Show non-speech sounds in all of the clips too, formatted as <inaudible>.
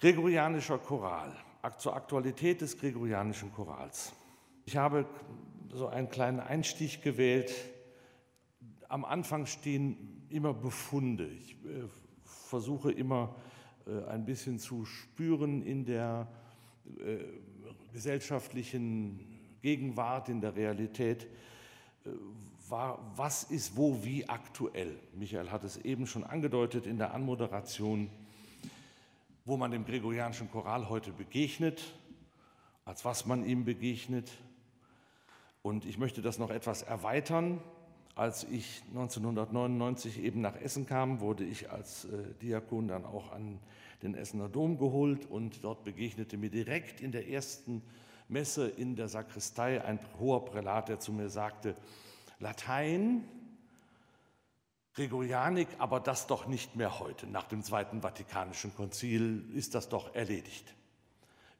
Gregorianischer Choral, zur Aktualität des gregorianischen Chorals. Ich habe so einen kleinen Einstieg gewählt. Am Anfang stehen immer Befunde. Ich äh, versuche immer äh, ein bisschen zu spüren in der äh, gesellschaftlichen Gegenwart, in der Realität, was ist wo wie aktuell. Michael hat es eben schon angedeutet in der Anmoderation, wo man dem gregorianischen Choral heute begegnet, als was man ihm begegnet. Und ich möchte das noch etwas erweitern. Als ich 1999 eben nach Essen kam, wurde ich als äh, Diakon dann auch an den Essener Dom geholt und dort begegnete mir direkt in der ersten Messe in der Sakristei ein hoher Prälat, der zu mir sagte, Latein, Gregorianik, aber das doch nicht mehr heute. Nach dem Zweiten Vatikanischen Konzil ist das doch erledigt.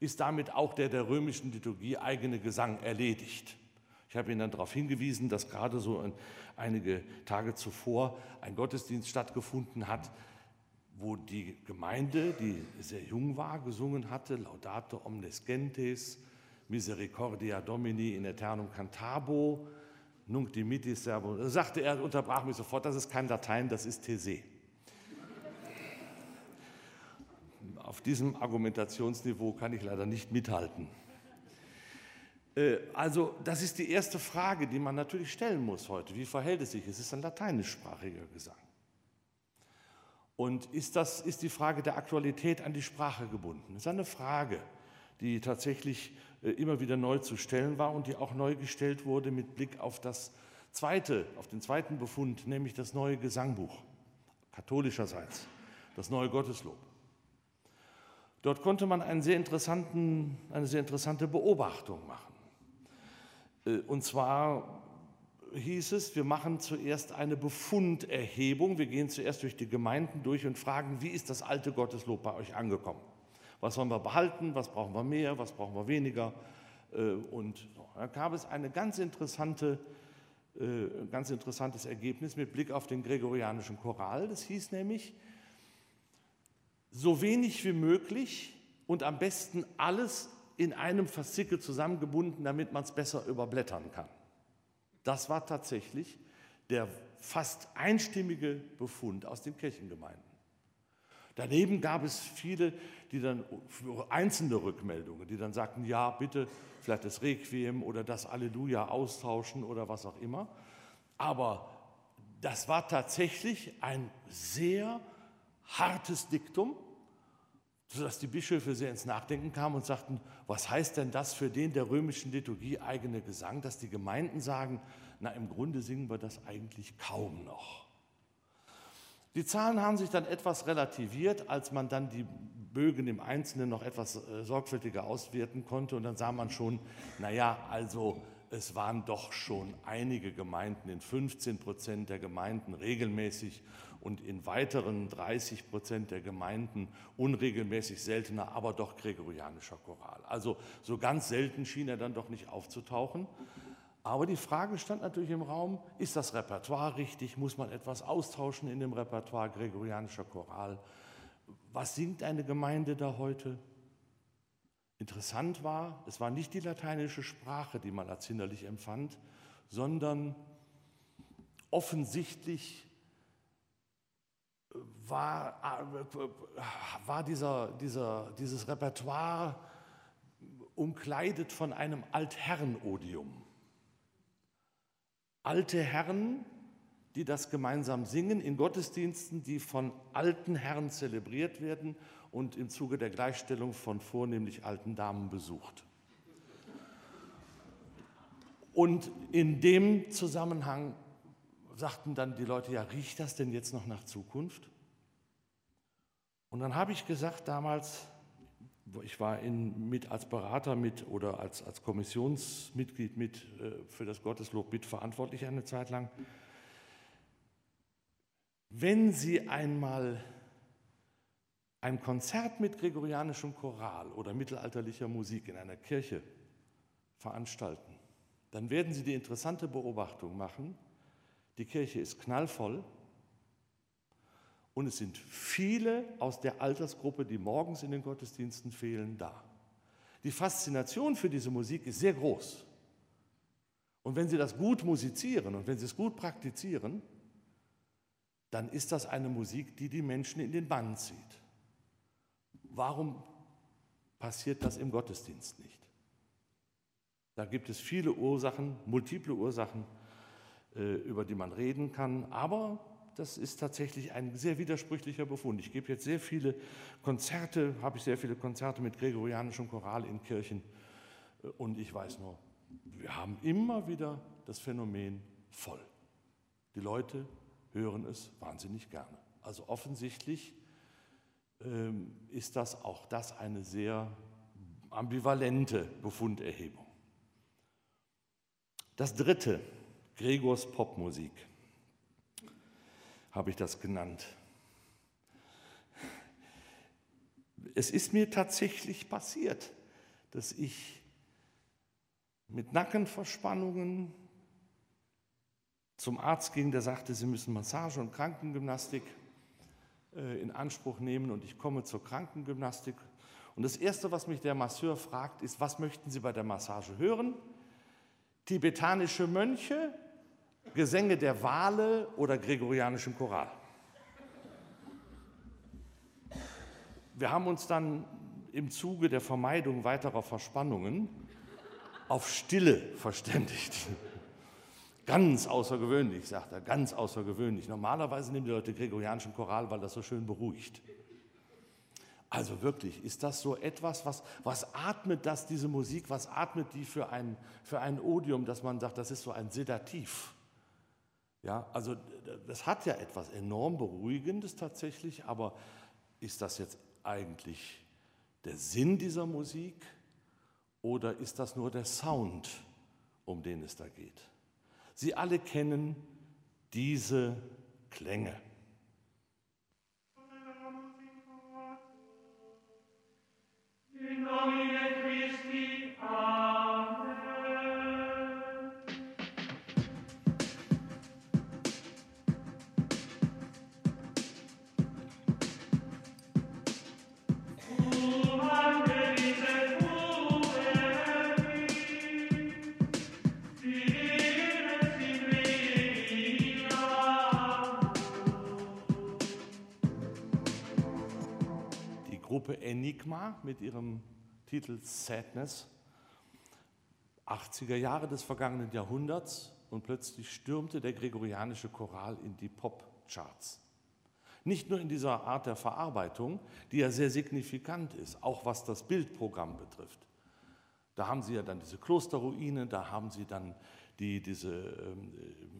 Ist damit auch der der römischen Liturgie eigene Gesang erledigt? Ich habe ihn dann darauf hingewiesen, dass gerade so einige Tage zuvor ein Gottesdienst stattgefunden hat, wo die Gemeinde, die sehr jung war, gesungen hatte, Laudate omnes gentes, Misericordia Domini in aeternum cantabo, nunc dimittis servo. Sagte er, unterbrach mich sofort, das ist kein Latein, das ist These. Auf diesem Argumentationsniveau kann ich leider nicht mithalten. Äh, also das ist die erste Frage, die man natürlich stellen muss heute. Wie verhält es sich? Es ist ein lateinischsprachiger Gesang. Und ist, das, ist die Frage der Aktualität an die Sprache gebunden? Das ist eine Frage, die tatsächlich immer wieder neu zu stellen war und die auch neu gestellt wurde mit Blick auf das zweite, auf den zweiten Befund, nämlich das neue Gesangbuch, katholischerseits, das neue Gotteslob. Dort konnte man sehr eine sehr interessante Beobachtung machen. Äh, und zwar hieß es, wir machen zuerst eine Befunderhebung. Wir gehen zuerst durch die Gemeinden durch und fragen, wie ist das alte Gotteslob bei euch angekommen? Was wollen wir behalten? Was brauchen wir mehr? Was brauchen wir weniger? Äh, und da gab es ein ganz, interessante, äh, ganz interessantes Ergebnis mit Blick auf den gregorianischen Choral. Das hieß nämlich, so wenig wie möglich und am besten alles in einem Faszikel zusammengebunden, damit man es besser überblättern kann. Das war tatsächlich der fast einstimmige Befund aus den Kirchengemeinden. Daneben gab es viele, die dann einzelne Rückmeldungen, die dann sagten, ja, bitte vielleicht das Requiem oder das Alleluja austauschen oder was auch immer. Aber das war tatsächlich ein sehr hartes Diktum, sodass die Bischöfe sehr ins Nachdenken kamen und sagten, was heißt denn das für den der römischen Liturgie eigene Gesang, dass die Gemeinden sagen, na im Grunde singen wir das eigentlich kaum noch. Die Zahlen haben sich dann etwas relativiert, als man dann die Bögen im Einzelnen noch etwas äh, sorgfältiger auswerten konnte. Und dann sah man schon, naja, also es waren doch schon einige Gemeinden, in 15 Prozent der Gemeinden regelmäßig und in weiteren 30 Prozent der Gemeinden unregelmäßig seltener, aber doch gregorianischer Choral. Also so ganz selten schien er dann doch nicht aufzutauchen. Aber die Frage stand natürlich im Raum, ist das Repertoire richtig? Muss man etwas austauschen in dem Repertoire gregorianischer Choral? Was singt eine Gemeinde da heute? Interessant war, es war nicht die lateinische Sprache, die man als hinderlich empfand, sondern offensichtlich war, war dieser, dieser, dieses Repertoire umkleidet von einem Altherrenodium alte Herren, die das gemeinsam singen in Gottesdiensten, die von alten Herren zelebriert werden und im Zuge der Gleichstellung von vornehmlich alten Damen besucht. Und in dem Zusammenhang sagten dann die Leute, ja, riecht das denn jetzt noch nach Zukunft? Und dann habe ich gesagt damals, ich war in, mit als Berater mit oder als, als Kommissionsmitglied mit äh, für das Gotteslob mitverantwortlich eine Zeit lang. Wenn Sie einmal ein Konzert mit gregorianischem Choral oder mittelalterlicher Musik in einer Kirche veranstalten, dann werden Sie die interessante Beobachtung machen, die Kirche ist knallvoll Und es sind viele aus der Altersgruppe, die morgens in den Gottesdiensten fehlen, da. Die Faszination für diese Musik ist sehr groß. Und wenn Sie das gut musizieren und wenn Sie es gut praktizieren, dann ist das eine Musik, die die Menschen in den Bann zieht. Warum passiert das im Gottesdienst nicht? Da gibt es viele Ursachen, multiple Ursachen, äh, über die man reden kann, aber das ist tatsächlich ein sehr widersprüchlicher Befund. Ich gebe jetzt sehr viele Konzerte, habe ich sehr viele Konzerte mit gregorianischem Choral in Kirchen äh, und ich weiß nur, wir haben immer wieder das Phänomen voll. Die Leute hören es wahnsinnig gerne. Also offensichtlich ähm, ist das auch das eine sehr ambivalente Befunderhebung. Das dritte, Gregors Popmusik, habe ich das genannt. Es ist mir tatsächlich passiert, dass ich mit Nackenverspannungen zum Arzt ging, der sagte, Sie müssen Massage und Krankengymnastik äh, in Anspruch nehmen und ich komme zur Krankengymnastik. Und das Erste, was mich der Masseur fragt, ist, was möchten Sie bei der Massage hören? Tibetanische Mönche, Gesänge der Wale oder gregorianischem Choral? Wir haben uns dann im Zuge der Vermeidung weiterer Verspannungen auf Stille verständigt. Ganz außergewöhnlich, sagt er, ganz außergewöhnlich. Normalerweise nehmen die Leute gregorianischen Choral, weil das so schön beruhigt. Also wirklich, ist das so etwas, was, was atmet das, diese Musik, was atmet die für ein, für ein Odium, dass man sagt, das ist so ein Sedativ? Ja, also das hat ja etwas enorm Beruhigendes tatsächlich, aber ist das jetzt eigentlich der Sinn dieser Musik oder ist das nur der Sound, um den es da geht? Sie alle kennen diese Klänge. In nomine Enigma mit ihrem Titel Sadness. 80er Jahre des vergangenen Jahrhunderts und plötzlich stürmte der gregorianische Choral in die Popcharts. Nicht nur in dieser Art der Verarbeitung, die ja sehr signifikant ist, auch was das Bildprogramm betrifft. Da haben Sie ja dann diese Klosterruine, da haben Sie dann die, diese ähm,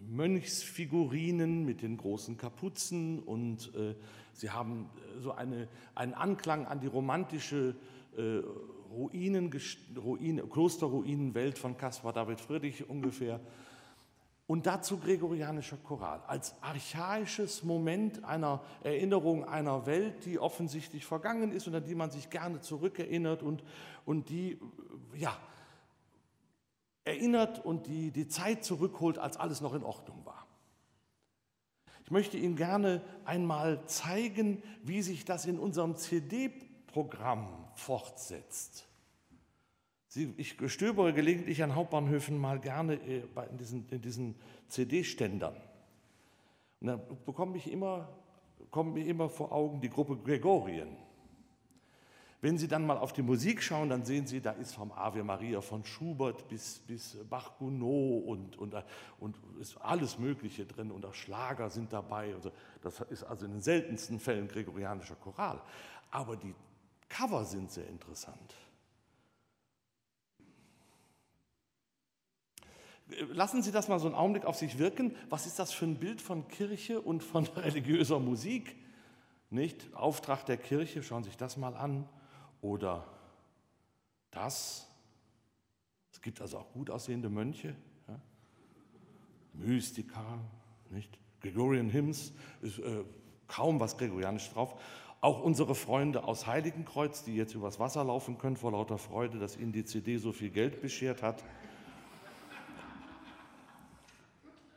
Mönchsfigurinen mit den großen Kapuzen und äh, sie haben äh, so eine, einen Anklang an die romantische äh, Ruinen, Ruine, Klosterruinenwelt von Caspar David Friedrich ungefähr. Und dazu gregorianischer Choral als archaisches Moment einer Erinnerung einer Welt, die offensichtlich vergangen ist und an die man sich gerne zurückerinnert und, und die, ja, erinnert und die, die Zeit zurückholt, als alles noch in Ordnung war. Ich möchte Ihnen gerne einmal zeigen, wie sich das in unserem CD-Programm fortsetzt. ich stöbere gelegentlich an Hauptbahnhöfen mal gerne äh, in diesen, in diesen CD-Ständern. Und da bekomme ich immer, kommt mir immer vor Augen die Gruppe Gregorien. Wenn Sie dann mal auf die Musik schauen, dann sehen Sie, da ist vom Ave Maria von Schubert bis, bis Bach-Gounod und, und, und ist alles Mögliche drin und auch Schlager sind dabei. Also das ist also in den seltensten Fällen gregorianischer Choral. Aber die Cover sind sehr interessant. Lassen Sie das mal so einen Augenblick auf sich wirken. Was ist das für ein Bild von Kirche und von <laughs> religiöser Musik? Nicht? Auftrag der Kirche, schauen Sie sich das mal an oder das. Es gibt also auch gut aussehende Mönche, ja? Mystika, nicht? Gregorian Hymns, ist äh, kaum was Gregorianisch drauf. Auch unsere Freunde aus Heiligenkreuz, die jetzt übers Wasser laufen können vor lauter Freude, dass ihnen die CD so viel Geld beschert hat.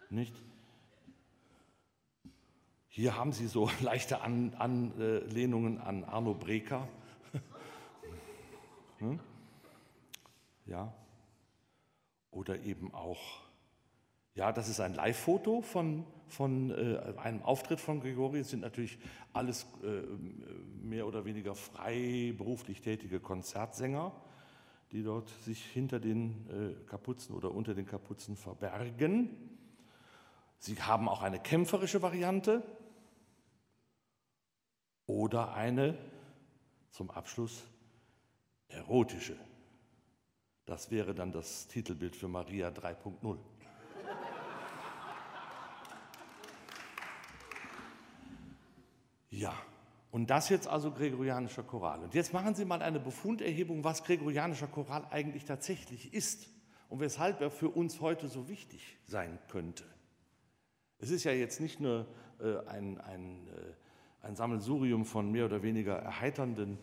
Nicht? Hier haben Sie so <laughs> leichte Anlehnungen an Arno Breker. Hm? Ja. Oder eben auch, ja, das ist ein Live-Foto von, von äh, einem Auftritt von Grigori. Es sind natürlich alles äh, mehr oder weniger frei beruflich tätige Konzertsänger, die dort sich hinter den äh, Kapuzen oder unter den Kapuzen verbergen. Sie haben auch eine kämpferische Variante oder eine zum Abschluss erotische. Das wäre dann das Titelbild für Maria 3.0. Ja, und das jetzt also gregorianischer Choral. Und jetzt machen Sie mal eine Befunderhebung, was gregorianischer Choral eigentlich tatsächlich ist und weshalb er für uns heute so wichtig sein könnte. Es ist ja jetzt nicht nur äh, ein, ein, äh, ein Sammelsurium von mehr oder weniger erheiternden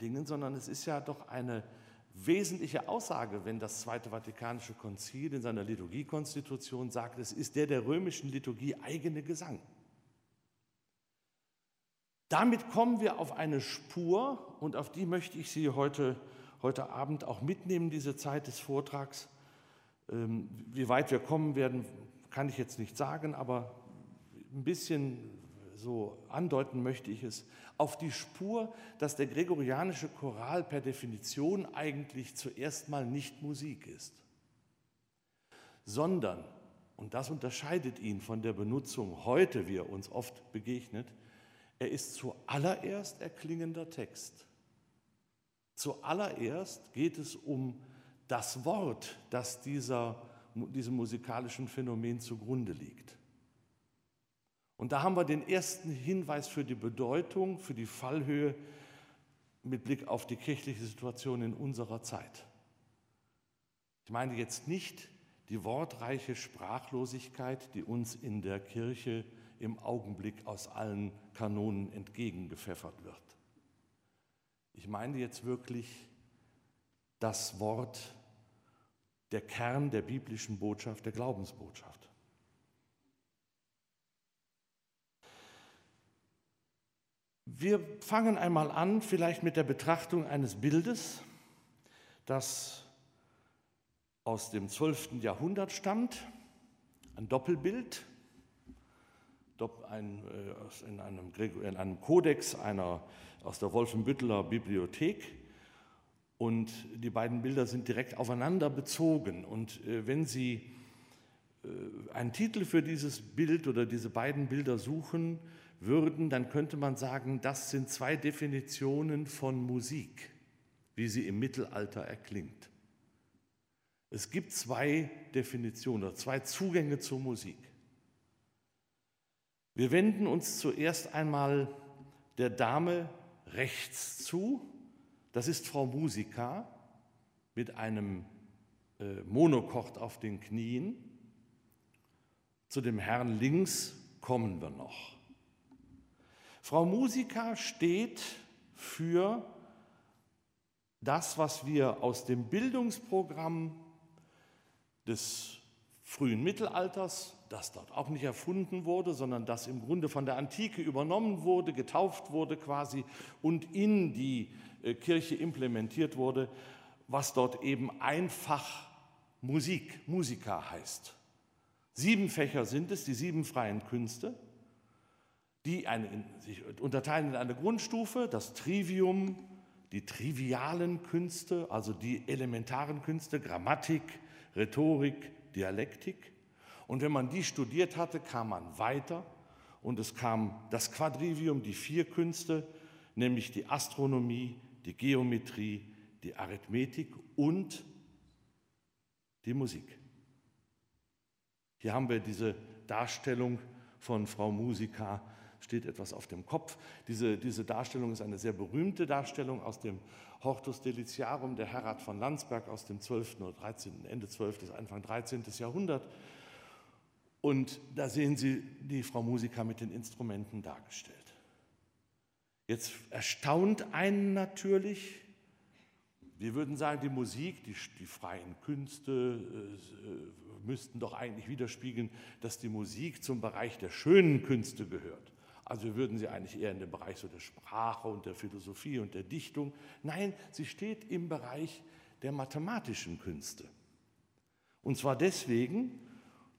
Dingen, sondern es ist ja doch eine wesentliche Aussage, wenn das Zweite Vatikanische Konzil in seiner Liturgiekonstitution sagt, es ist der der römischen Liturgie eigene Gesang. Damit kommen wir auf eine Spur und auf die möchte ich Sie heute, heute Abend auch mitnehmen, diese Zeit des Vortrags. Ähm, wie weit wir kommen werden, kann ich jetzt nicht sagen, aber ein bisschen so andeuten möchte ich es, auf die Spur, dass der gregorianische Choral per Definition eigentlich zuerst mal nicht Musik ist, sondern, und das unterscheidet ihn von der Benutzung heute, wie er uns oft begegnet, er ist zuallererst erklingender Text. Zuallererst geht es um das Wort, das dieser diesem musikalischen Phänomen zugrunde liegt. Und da haben wir den ersten Hinweis für die Bedeutung, für die Fallhöhe mit Blick auf die kirchliche Situation in unserer Zeit. Ich meine jetzt nicht die wortreiche Sprachlosigkeit, die uns in der Kirche im Augenblick aus allen Kanonen entgegengepfeffert wird. Ich meine jetzt wirklich das Wort der Kern der biblischen Botschaft, der Glaubensbotschaft. Wir fangen einmal an, vielleicht mit der Betrachtung eines Bildes, das aus dem 12. Jahrhundert stammt, ein Doppelbild, äh, in, einem, in einem Kodex einer, aus der Wolfenbütteler Bibliothek und die beiden Bilder sind direkt aufeinander bezogen. Und äh, wenn Sie äh, einen Titel für dieses Bild oder diese beiden Bilder suchen würden, dann könnte man sagen, das sind zwei Definitionen von Musik, wie sie im Mittelalter erklingt. Es gibt zwei Definitionen oder zwei Zugänge zur Musik. Wir wenden uns zuerst einmal der Dame rechts zu das ist Frau Musica mit einem äh, Monochord auf den Knien. Zu dem Herrn links kommen wir noch. Frau Musica steht für das, was wir aus dem Bildungsprogramm des frühen Mittelalters, das dort auch nicht erfunden wurde, sondern das im Grunde von der Antike übernommen wurde, getauft wurde quasi und in die äh, Kirche implementiert wurde, was dort eben einfach Musik, Musiker heißt. Sieben Fächer sind es, die sieben freien Künste, die eine, sich unterteilen in eine Grundstufe, das Trivium, die trivialen Künste, also die elementaren Künste, Grammatik, Rhetorik, Dialektik. Und wenn man die studiert hatte, kam man weiter und es kam das Quadrivium, die vier Künste, nämlich die Astronomie, die Geometrie, die Arithmetik und die Musik. Hier haben wir diese Darstellung von Frau Musica, steht etwas auf dem Kopf. Diese, diese Darstellung ist eine sehr berühmte Darstellung aus dem Hortus Deliciarum der Herrat von Landsberg aus dem 12. oder 13., Ende 12. Anfang 13. Jahrhundert. Und da sehen Sie die Frau Musica mit den Instrumenten dargestellt. Jetzt erstaunt einen natürlich, wir würden sagen, die Musik, die, die freien Künste, äh, müssten doch eigentlich widerspiegeln, dass die Musik zum Bereich der schönen Künste gehört. Also würden sie eigentlich eher in den Bereich so der Sprache und der Philosophie und der Dichtung. Nein, sie steht im Bereich der mathematischen Künste. Und zwar deswegen,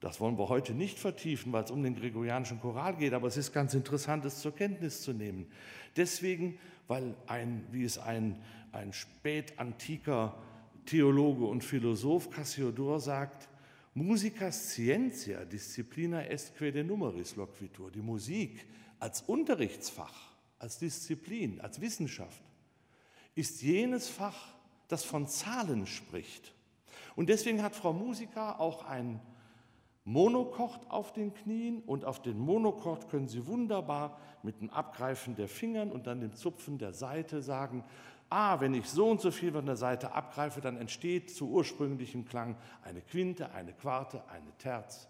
das wollen wir heute nicht vertiefen, weil es um den gregorianischen Choral geht, aber es ist ganz interessant, es zur Kenntnis zu nehmen. Deswegen, weil ein, wie es ein, ein spätantiker Theologe und Philosoph Cassiodor sagt, Musica scientia disciplina est quede numeris loquitur. Die Musik als Unterrichtsfach, als Disziplin, als Wissenschaft ist jenes Fach, das von Zahlen spricht. Und deswegen hat Frau Musiker auch ein Monochord auf den Knien und auf den Monochord können Sie wunderbar mit dem Abgreifen der Fingern und dann dem Zupfen der Seite sagen, ah, wenn ich so und so viel von der Seite abgreife, dann entsteht zu ursprünglichem Klang eine Quinte, eine Quarte, eine Terz.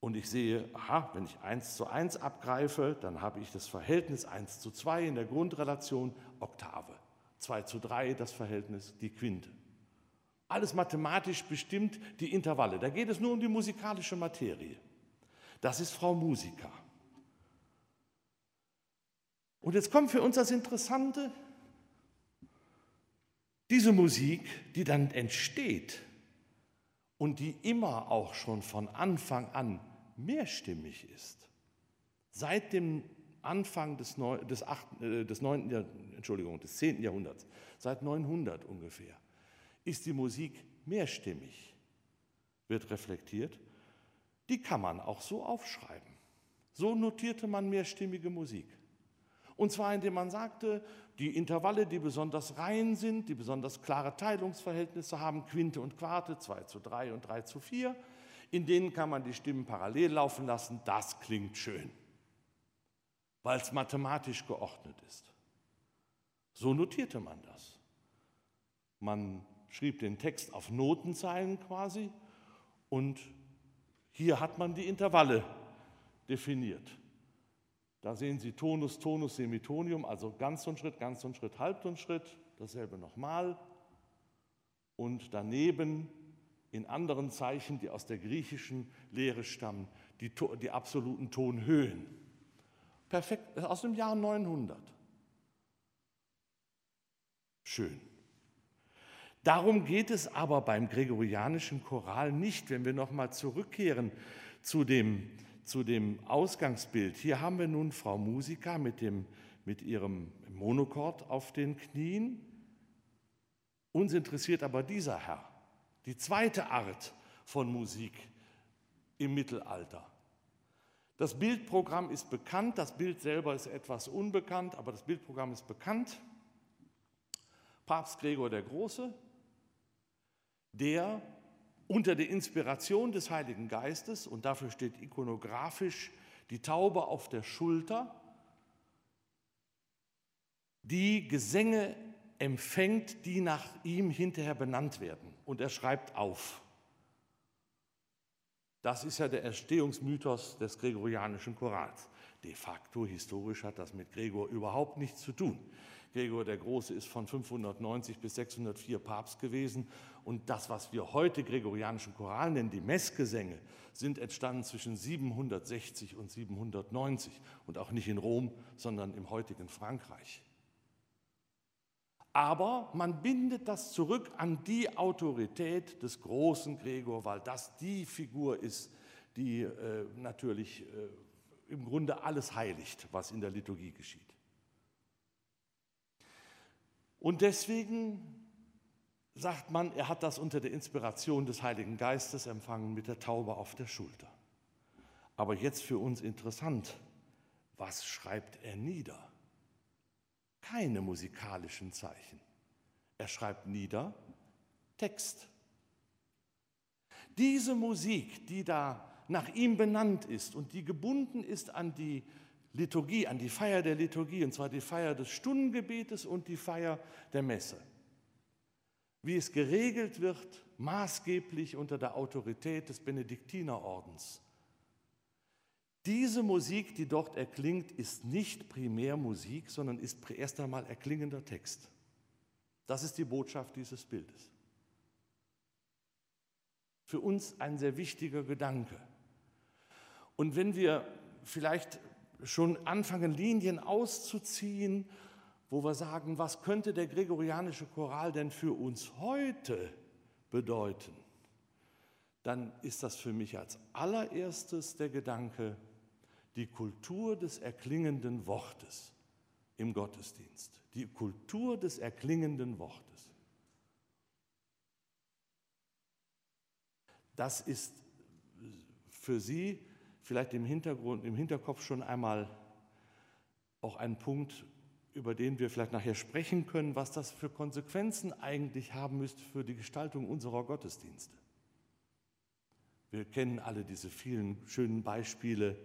Und ich sehe, aha, wenn ich 1 zu 1 abgreife, dann habe ich das Verhältnis 1 zu 2 in der Grundrelation Oktave. 2 zu 3 das Verhältnis die Quinte. Alles mathematisch bestimmt die Intervalle. Da geht es nur um die musikalische Materie. Das ist Frau Musiker. Und jetzt kommt für uns das Interessante, diese Musik, die dann entsteht und die immer auch schon von Anfang an mehrstimmig ist, seit dem Anfang des, Neu des, 8, äh, des, 9, Entschuldigung, des 10. Jahrhunderts, seit 900 ungefähr, ist die Musik mehrstimmig, wird reflektiert. Die kann man auch so aufschreiben. So notierte man mehrstimmige Musik. Und zwar indem man sagte, die Intervalle, die besonders rein sind, die besonders klare Teilungsverhältnisse haben, Quinte und Quarte, 2 zu 3 und 3 zu 4, in denen kann man die Stimmen parallel laufen lassen. Das klingt schön, weil es mathematisch geordnet ist. So notierte man das. Man schrieb den Text auf Notenzeilen quasi und hier hat man die Intervalle definiert. Da sehen Sie Tonus, Tonus, Semitonium, also Ganztonschritt, Ganztonschritt, Halbtonschritt, dasselbe nochmal. Und daneben in anderen Zeichen, die aus der griechischen Lehre stammen, die, die absoluten Tonhöhen. Perfekt, aus dem Jahr 900. Schön. Darum geht es aber beim gregorianischen Choral nicht, wenn wir nochmal zurückkehren zu dem zu dem Ausgangsbild. Hier haben wir nun Frau Musica mit, mit ihrem Monochord auf den Knien. Uns interessiert aber dieser Herr, die zweite Art von Musik im Mittelalter. Das Bildprogramm ist bekannt, das Bild selber ist etwas unbekannt, aber das Bildprogramm ist bekannt. Papst Gregor der Große, der unter der Inspiration des Heiligen Geistes, und dafür steht ikonografisch die Taube auf der Schulter, die Gesänge empfängt, die nach ihm hinterher benannt werden. Und er schreibt auf. Das ist ja der Erstehungsmythos des gregorianischen Chorals. De facto, historisch hat das mit Gregor überhaupt nichts zu tun. Gregor der Große ist von 590 bis 604 Papst gewesen und das, was wir heute gregorianischen Choral nennen, die Messgesänge, sind entstanden zwischen 760 und 790 und auch nicht in Rom, sondern im heutigen Frankreich. Aber man bindet das zurück an die Autorität des großen Gregor, weil das die Figur ist, die äh, natürlich äh, im Grunde alles heiligt, was in der Liturgie geschieht. Und deswegen sagt man, er hat das unter der Inspiration des Heiligen Geistes empfangen mit der Taube auf der Schulter. Aber jetzt für uns interessant, was schreibt er nieder? Keine musikalischen Zeichen. Er schreibt nieder Text. Diese Musik, die da nach ihm benannt ist und die gebunden ist an die Liturgie, an die Feier der Liturgie, und zwar die Feier des Stundengebetes und die Feier der Messe. Wie es geregelt wird, maßgeblich unter der Autorität des Benediktinerordens. Diese Musik, die dort erklingt, ist nicht primär Musik, sondern ist erst einmal erklingender Text. Das ist die Botschaft dieses Bildes. für uns ein sehr wichtiger Gedanke. Und wenn wir vielleicht schon anfangen, Linien auszuziehen, wo wir sagen, was könnte der gregorianische Choral denn für uns heute bedeuten, dann ist das für mich als allererstes der Gedanke, die Kultur des erklingenden Wortes im Gottesdienst. Die Kultur des erklingenden Wortes. Das ist für Sie vielleicht im Hintergrund, im Hinterkopf schon einmal auch ein Punkt, über den wir vielleicht nachher sprechen können, was das für Konsequenzen eigentlich haben müsste für die Gestaltung unserer Gottesdienste. Wir kennen alle diese vielen schönen Beispiele,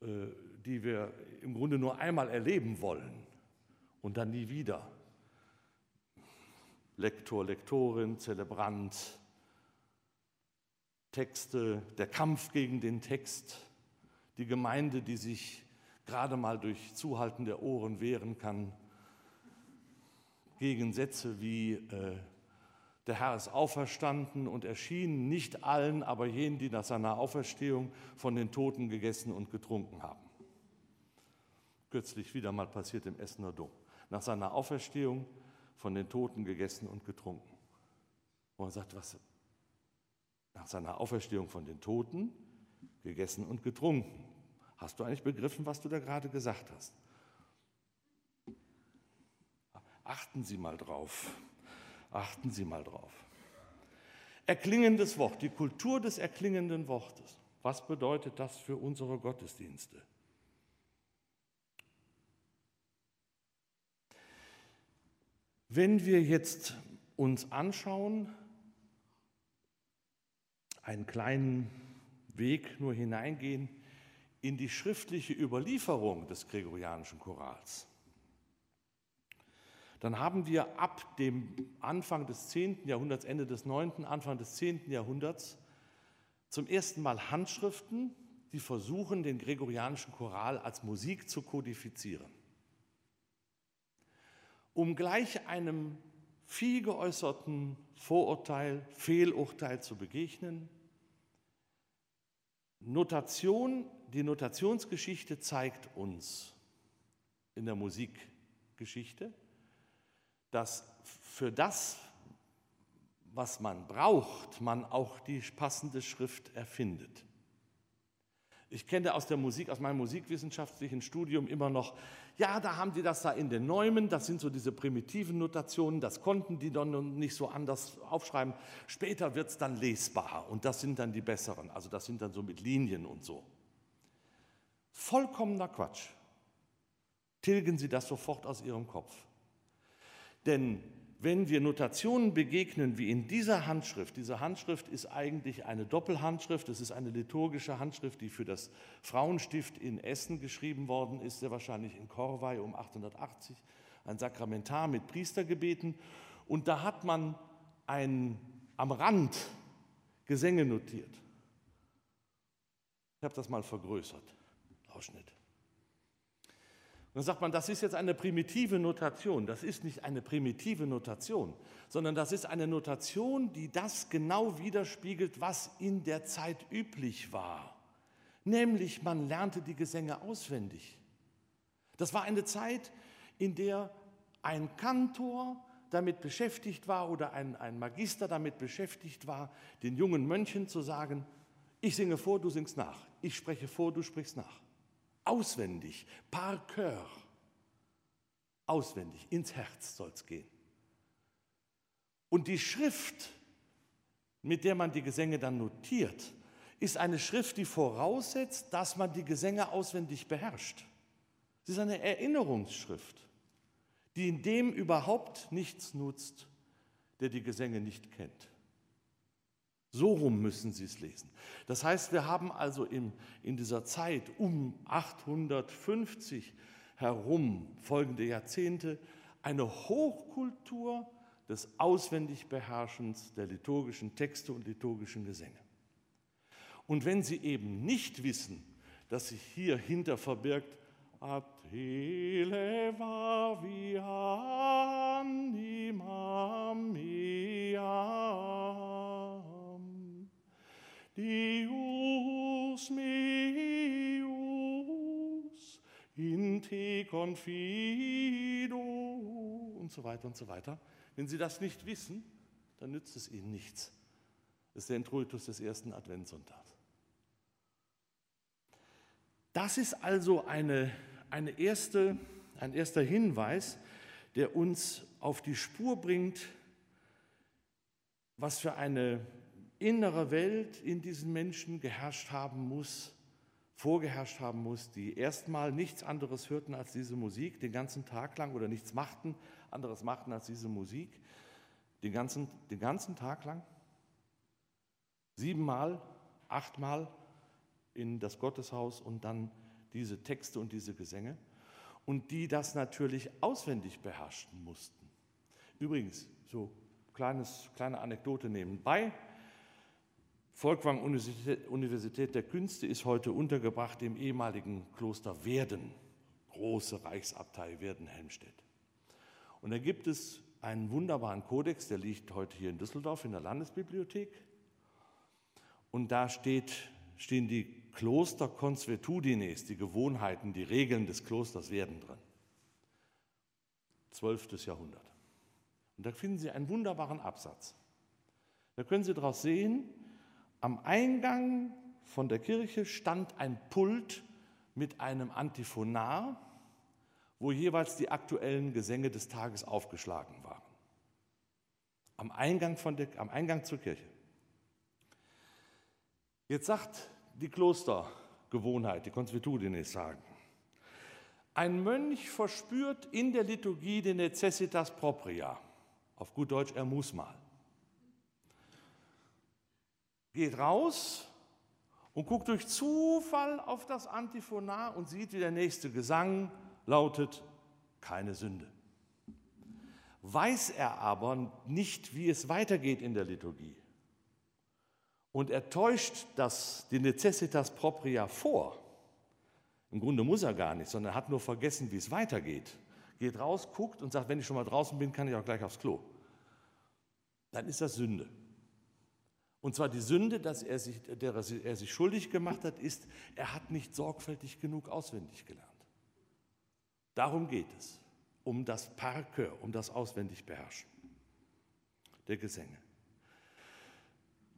die wir im Grunde nur einmal erleben wollen und dann nie wieder. Lektor, Lektorin, Zelebrant, Texte, der Kampf gegen den Text, die Gemeinde, die sich gerade mal durch Zuhalten der Ohren wehren kann, gegen Sätze wie äh, der Herr ist auferstanden und erschien nicht allen, aber jenen, die nach seiner Auferstehung von den Toten gegessen und getrunken haben. Kürzlich wieder mal passiert im Essener Dom. Nach seiner Auferstehung von den Toten gegessen und getrunken. Und man sagt, was? Nach seiner Auferstehung von den Toten gegessen und getrunken. Hast du eigentlich begriffen, was du da gerade gesagt hast? Achten Sie mal drauf. Achten Sie mal drauf. Erklingendes Wort, die Kultur des erklingenden Wortes. Was bedeutet das für unsere Gottesdienste? Wenn wir jetzt uns anschauen, einen kleinen Weg nur hineingehen in die schriftliche Überlieferung des gregorianischen Chorals, dann haben wir ab dem Anfang des 10. Jahrhunderts, Ende des 9., Anfang des 10. Jahrhunderts zum ersten Mal Handschriften, die versuchen, den gregorianischen Choral als Musik zu kodifizieren. Um gleich einem viel geäußerten Vorurteil, Fehlurteil zu begegnen, Notation, die Notationsgeschichte zeigt uns in der Musikgeschichte, dass für das, was man braucht, man auch die passende Schrift erfindet. Ich kenne aus der Musik, aus meinem musikwissenschaftlichen Studium immer noch, ja, da haben die das da in den Neumen, das sind so diese primitiven Notationen, das konnten die dann nicht so anders aufschreiben. Später wird es dann lesbar und das sind dann die besseren, also das sind dann so mit Linien und so. Vollkommener Quatsch. Tilgen Sie das sofort aus Ihrem Kopf. Denn wenn wir Notationen begegnen wie in dieser Handschrift, diese Handschrift ist eigentlich eine Doppelhandschrift, es ist eine liturgische Handschrift, die für das Frauenstift in Essen geschrieben worden ist, sehr wahrscheinlich in Korvey um 880, ein Sakramentar mit Priestergebeten. Und da hat man ein, am Rand Gesänge notiert. Ich habe das mal vergrößert, Ausschnitt. Dann sagt man, das ist jetzt eine primitive Notation. Das ist nicht eine primitive Notation, sondern das ist eine Notation, die das genau widerspiegelt, was in der Zeit üblich war. Nämlich man lernte die Gesänge auswendig. Das war eine Zeit, in der ein Kantor damit beschäftigt war oder ein, ein Magister damit beschäftigt war, den jungen Mönchen zu sagen, ich singe vor, du singst nach. Ich spreche vor, du sprichst nach auswendig, par cœur, auswendig, ins Herz soll es gehen. Und die Schrift, mit der man die Gesänge dann notiert, ist eine Schrift, die voraussetzt, dass man die Gesänge auswendig beherrscht. Sie ist eine Erinnerungsschrift, die in dem überhaupt nichts nutzt, der die Gesänge nicht kennt. So rum müssen Sie es lesen. Das heißt, wir haben also in, in dieser Zeit um 850 herum, folgende Jahrzehnte, eine Hochkultur des Auswendigbeherrschens der liturgischen Texte und liturgischen Gesänge. Und wenn Sie eben nicht wissen, dass sich hier hinter verbirgt, Atele vavi animam Deus meus, in te confido und so weiter und so weiter. Wenn Sie das nicht wissen, dann nützt es Ihnen nichts. Das ist der Introitus des ersten Adventssonntags. Das ist also eine, eine erste, ein erster Hinweis, der uns auf die Spur bringt, was für eine innere Welt in diesen Menschen geherrscht haben muss, vorgeherrscht haben muss, die erstmal nichts anderes hörten als diese Musik den ganzen Tag lang oder nichts machten, anderes machten als diese Musik den ganzen, den ganzen Tag lang. Siebenmal, achtmal in das Gotteshaus und dann diese Texte und diese Gesänge und die das natürlich auswendig beherrschen mussten. Übrigens, so kleines, kleine Anekdote nebenbei. Volkwang Universität der Künste ist heute untergebracht im ehemaligen Kloster Werden, große Reichsabtei Werden-Helmstedt. Und da gibt es einen wunderbaren Kodex, der liegt heute hier in Düsseldorf in der Landesbibliothek. Und da steht, stehen die Kloster Consuetudines, die Gewohnheiten, die Regeln des Klosters Werden drin. 12. Jahrhundert. Und da finden Sie einen wunderbaren Absatz. Da können Sie daraus sehen, am Eingang von der Kirche stand ein Pult mit einem Antiphonar, wo jeweils die aktuellen Gesänge des Tages aufgeschlagen waren. Am Eingang, von der, am Eingang zur Kirche. Jetzt sagt die Klostergewohnheit, die Consuetudines sagen, ein Mönch verspürt in der Liturgie die Necessitas propria. Auf gut Deutsch, er muss mal geht raus und guckt durch Zufall auf das Antiphonar und sieht, wie der nächste Gesang lautet, keine Sünde. Weiß er aber nicht, wie es weitergeht in der Liturgie. Und er täuscht das, die Necessitas propria vor. Im Grunde muss er gar nicht, sondern er hat nur vergessen, wie es weitergeht. Geht raus, guckt und sagt, wenn ich schon mal draußen bin, kann ich auch gleich aufs Klo. Dann ist das Sünde. Und zwar die Sünde, dass er sich, der er sich schuldig gemacht hat, ist, er hat nicht sorgfältig genug auswendig gelernt. Darum geht es, um das Parke, um das auswendig Beherrschen der Gesänge.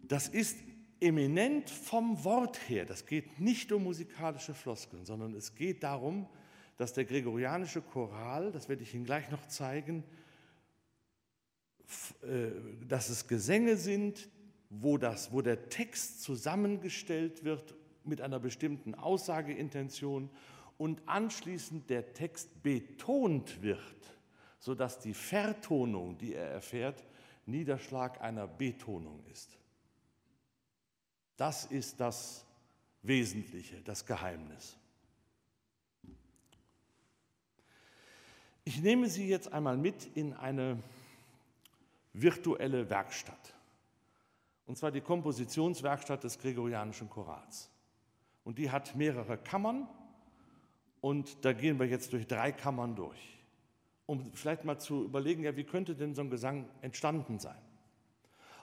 Das ist eminent vom Wort her. Das geht nicht um musikalische Floskeln, sondern es geht darum, dass der gregorianische Choral, das werde ich Ihnen gleich noch zeigen, äh, dass es Gesänge sind, wo, das, wo der Text zusammengestellt wird mit einer bestimmten Aussageintention und anschließend der Text betont wird, sodass die Vertonung, die er erfährt, Niederschlag einer Betonung ist. Das ist das Wesentliche, das Geheimnis. Ich nehme Sie jetzt einmal mit in eine virtuelle Werkstatt und zwar die Kompositionswerkstatt des Gregorianischen Chorals. Und die hat mehrere Kammern und da gehen wir jetzt durch drei Kammern durch, um vielleicht mal zu überlegen, ja, wie könnte denn so ein Gesang entstanden sein?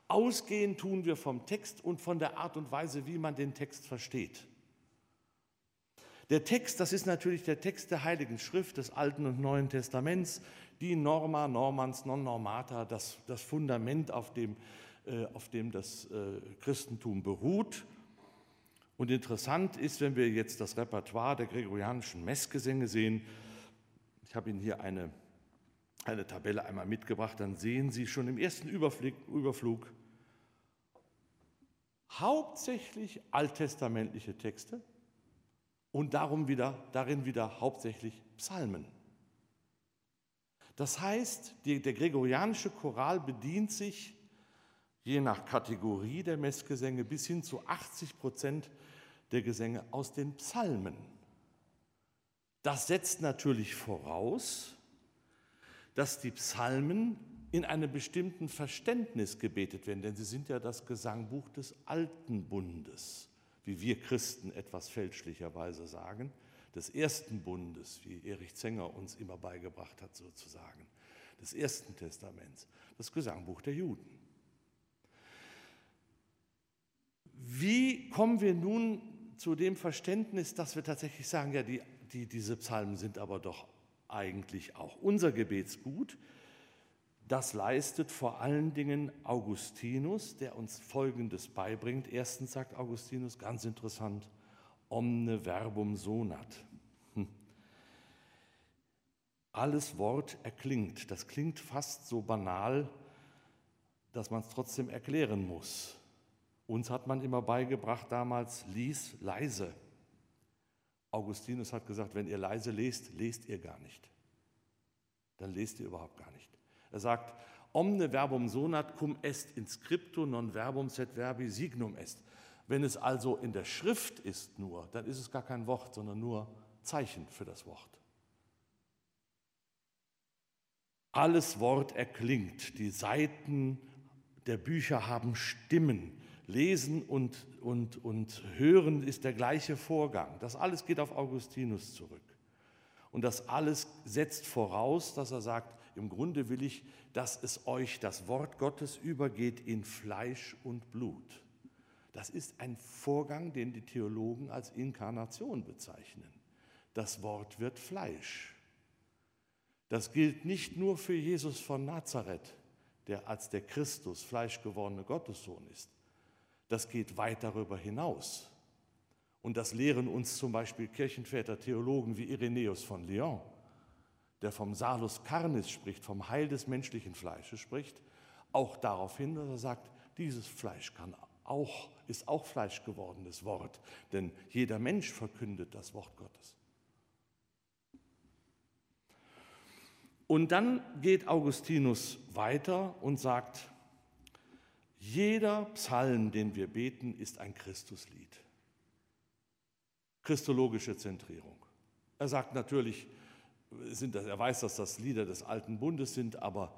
Ausgehen tun wir vom Text und von der Art und Weise, wie man den Text versteht. Der Text, das ist natürlich der Text der Heiligen Schrift des Alten und Neuen Testaments, die Norma, Normans, Non Normata, das, das Fundament, auf dem auf dem das äh, Christentum beruht. Und interessant ist, wenn wir jetzt das Repertoire der gregorianischen Messgesänge sehen, ich habe Ihnen hier eine, eine Tabelle einmal mitgebracht, dann sehen Sie schon im ersten Überflug, Überflug hauptsächlich alttestamentliche Texte und darum wieder, darin wieder hauptsächlich Psalmen. Das heißt, die, der gregorianische Choral bedient sich je nach Kategorie der Messgesänge bis hin zu 80 Prozent der Gesänge aus den Psalmen. Das setzt natürlich voraus, dass die Psalmen in einem bestimmten Verständnis gebetet werden, denn sie sind ja das Gesangbuch des Alten Bundes, wie wir Christen etwas fälschlicherweise sagen, des ersten Bundes, wie Erich Zenger uns immer beigebracht hat sozusagen, des ersten Testaments, das Gesangbuch der Juden. Wie kommen wir nun zu dem Verständnis, dass wir tatsächlich sagen, ja, die, die, diese Psalmen sind aber doch eigentlich auch unser Gebetsgut. Das leistet vor allen Dingen Augustinus, der uns Folgendes beibringt. Erstens sagt Augustinus, ganz interessant, omne verbum sonat. Hm. Alles Wort erklingt. Das klingt fast so banal, dass man es trotzdem erklären muss. Uns hat man immer beigebracht damals, lies leise. Augustinus hat gesagt, wenn ihr leise lest, lest ihr gar nicht. Dann lest ihr überhaupt gar nicht. Er sagt, omne verbum sonat cum est in scripto non verbum sed verbi signum est. Wenn es also in der Schrift ist nur, dann ist es gar kein Wort, sondern nur Zeichen für das Wort. Alles Wort erklingt, die Seiten der Bücher haben Stimmen. Lesen und, und, und Hören ist der gleiche Vorgang. Das alles geht auf Augustinus zurück. Und das alles setzt voraus, dass er sagt, im Grunde will ich, dass es euch das Wort Gottes übergeht in Fleisch und Blut. Das ist ein Vorgang, den die Theologen als Inkarnation bezeichnen. Das Wort wird Fleisch. Das gilt nicht nur für Jesus von Nazareth, der als der Christus fleischgewordene Gottessohn ist. Das geht weit darüber hinaus. Und das lehren uns zum Beispiel Kirchenväter, Theologen wie Irenäus von Lyon der vom Salus Carnis spricht, vom Heil des menschlichen Fleisches spricht, auch darauf hin, dass er sagt, dieses Fleisch kann auch, ist auch Fleisch gewordenes Wort, denn jeder Mensch verkündet das Wort Gottes. Und dann geht Augustinus weiter und sagt, jeder Psalm, den wir beten, ist ein Christuslied. Christologische Zentrierung. Er sagt natürlich, sind das, er weiß, dass das Lieder des alten Bundes sind, aber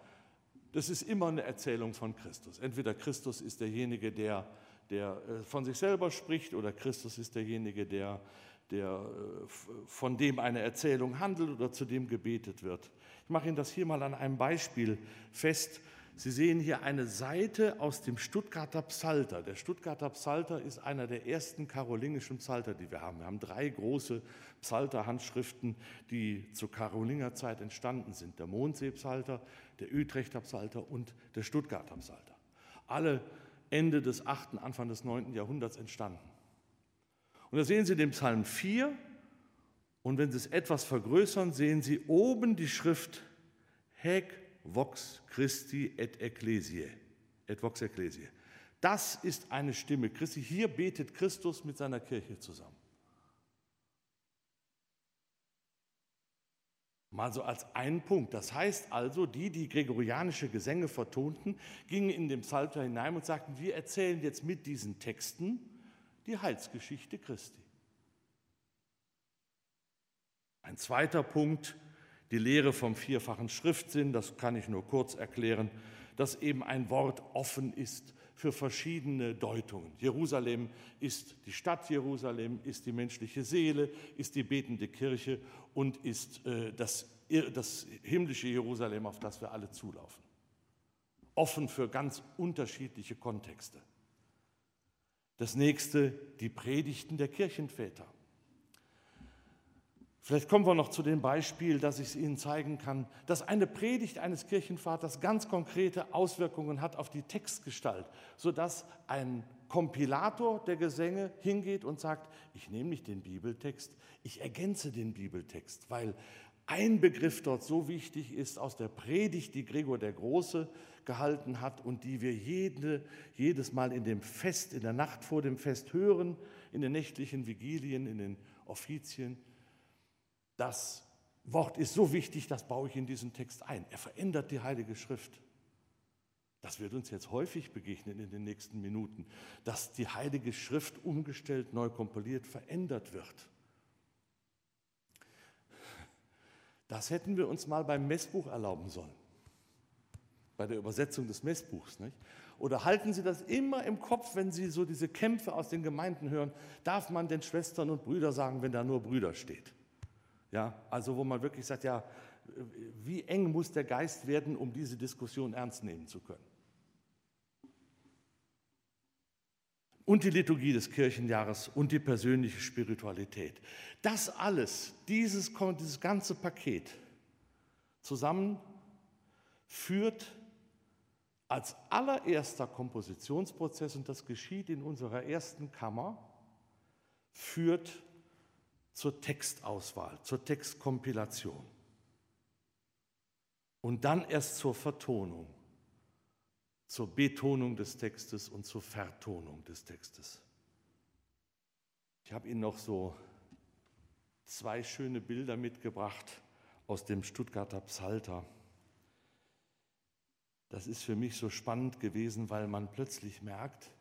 das ist immer eine Erzählung von Christus. Entweder Christus ist derjenige, der, der äh, von sich selber spricht, oder Christus ist derjenige, der, der äh, von dem eine Erzählung handelt oder zu dem gebetet wird. Ich mache Ihnen das hier mal an einem Beispiel fest. Sie sehen hier eine Seite aus dem Stuttgarter Psalter. Der Stuttgarter Psalter ist einer der ersten karolingischen Psalter, die wir haben. Wir haben drei große Psalterhandschriften, die zur Karolingerzeit entstanden sind. Der Mondsee-Psalter, der Utrechter Psalter und der Stuttgarter Psalter. Alle Ende des 8., Anfang des 9. Jahrhunderts entstanden. Und da sehen Sie den Psalm 4 und wenn Sie es etwas vergrößern, sehen Sie oben die Schrift Hek vox Christi et Ecclesiae. Et vox Ecclesiae. Das ist eine Stimme Christi. Hier betet Christus mit seiner Kirche zusammen. Mal so als einen Punkt. Das heißt also, die, die gregorianische Gesänge vertonten, gingen in den Psalter hinein und sagten, wir erzählen jetzt mit diesen Texten die Heilsgeschichte Christi. Ein zweiter Punkt, die Lehre vom vierfachen Schriftsinn, das kann ich nur kurz erklären, dass eben ein Wort offen ist für verschiedene Deutungen. Jerusalem ist die Stadt Jerusalem, ist die menschliche Seele, ist die betende Kirche und ist äh, das, das himmlische Jerusalem, auf das wir alle zulaufen. Offen für ganz unterschiedliche Kontexte. Das nächste, die Predigten der Kirchenväter. Vielleicht kommen wir noch zu dem Beispiel, dass ich es Ihnen zeigen kann, dass eine Predigt eines Kirchenvaters ganz konkrete Auswirkungen hat auf die Textgestalt, sodass ein Kompilator der Gesänge hingeht und sagt, ich nehme nicht den Bibeltext, ich ergänze den Bibeltext, weil ein Begriff dort so wichtig ist aus der Predigt, die Gregor der Große gehalten hat und die wir jede, jedes Mal in dem Fest, in der Nacht vor dem Fest hören, in den nächtlichen Vigilien, in den Offizien das Wort ist so wichtig, das baue ich in diesen Text ein. Er verändert die Heilige Schrift. Das wird uns jetzt häufig begegnen in den nächsten Minuten, dass die Heilige Schrift umgestellt, neu kompiliert, verändert wird. Das hätten wir uns mal beim Messbuch erlauben sollen, bei der Übersetzung des Messbuchs. Nicht? Oder halten Sie das immer im Kopf, wenn Sie so diese Kämpfe aus den Gemeinden hören? Darf man den Schwestern und Brüdern sagen, wenn da nur Brüder steht? Ja, also wo man wirklich sagt, ja, wie eng muss der Geist werden, um diese Diskussion ernst nehmen zu können? und die Liturgie des Kirchenjahres und die persönliche Spiritualität. Das alles, dieses, dieses ganze Paket zusammen führt als allererster Kompositionsprozess, und das geschieht in unserer ersten Kammer, führt zur Textauswahl, zur Textkompilation und dann erst zur Vertonung zur Betonung des Textes und zur Vertonung des Textes. Ich habe Ihnen noch so zwei schöne Bilder mitgebracht aus dem Stuttgarter Psalter. Das ist für mich so spannend gewesen, weil man plötzlich merkt,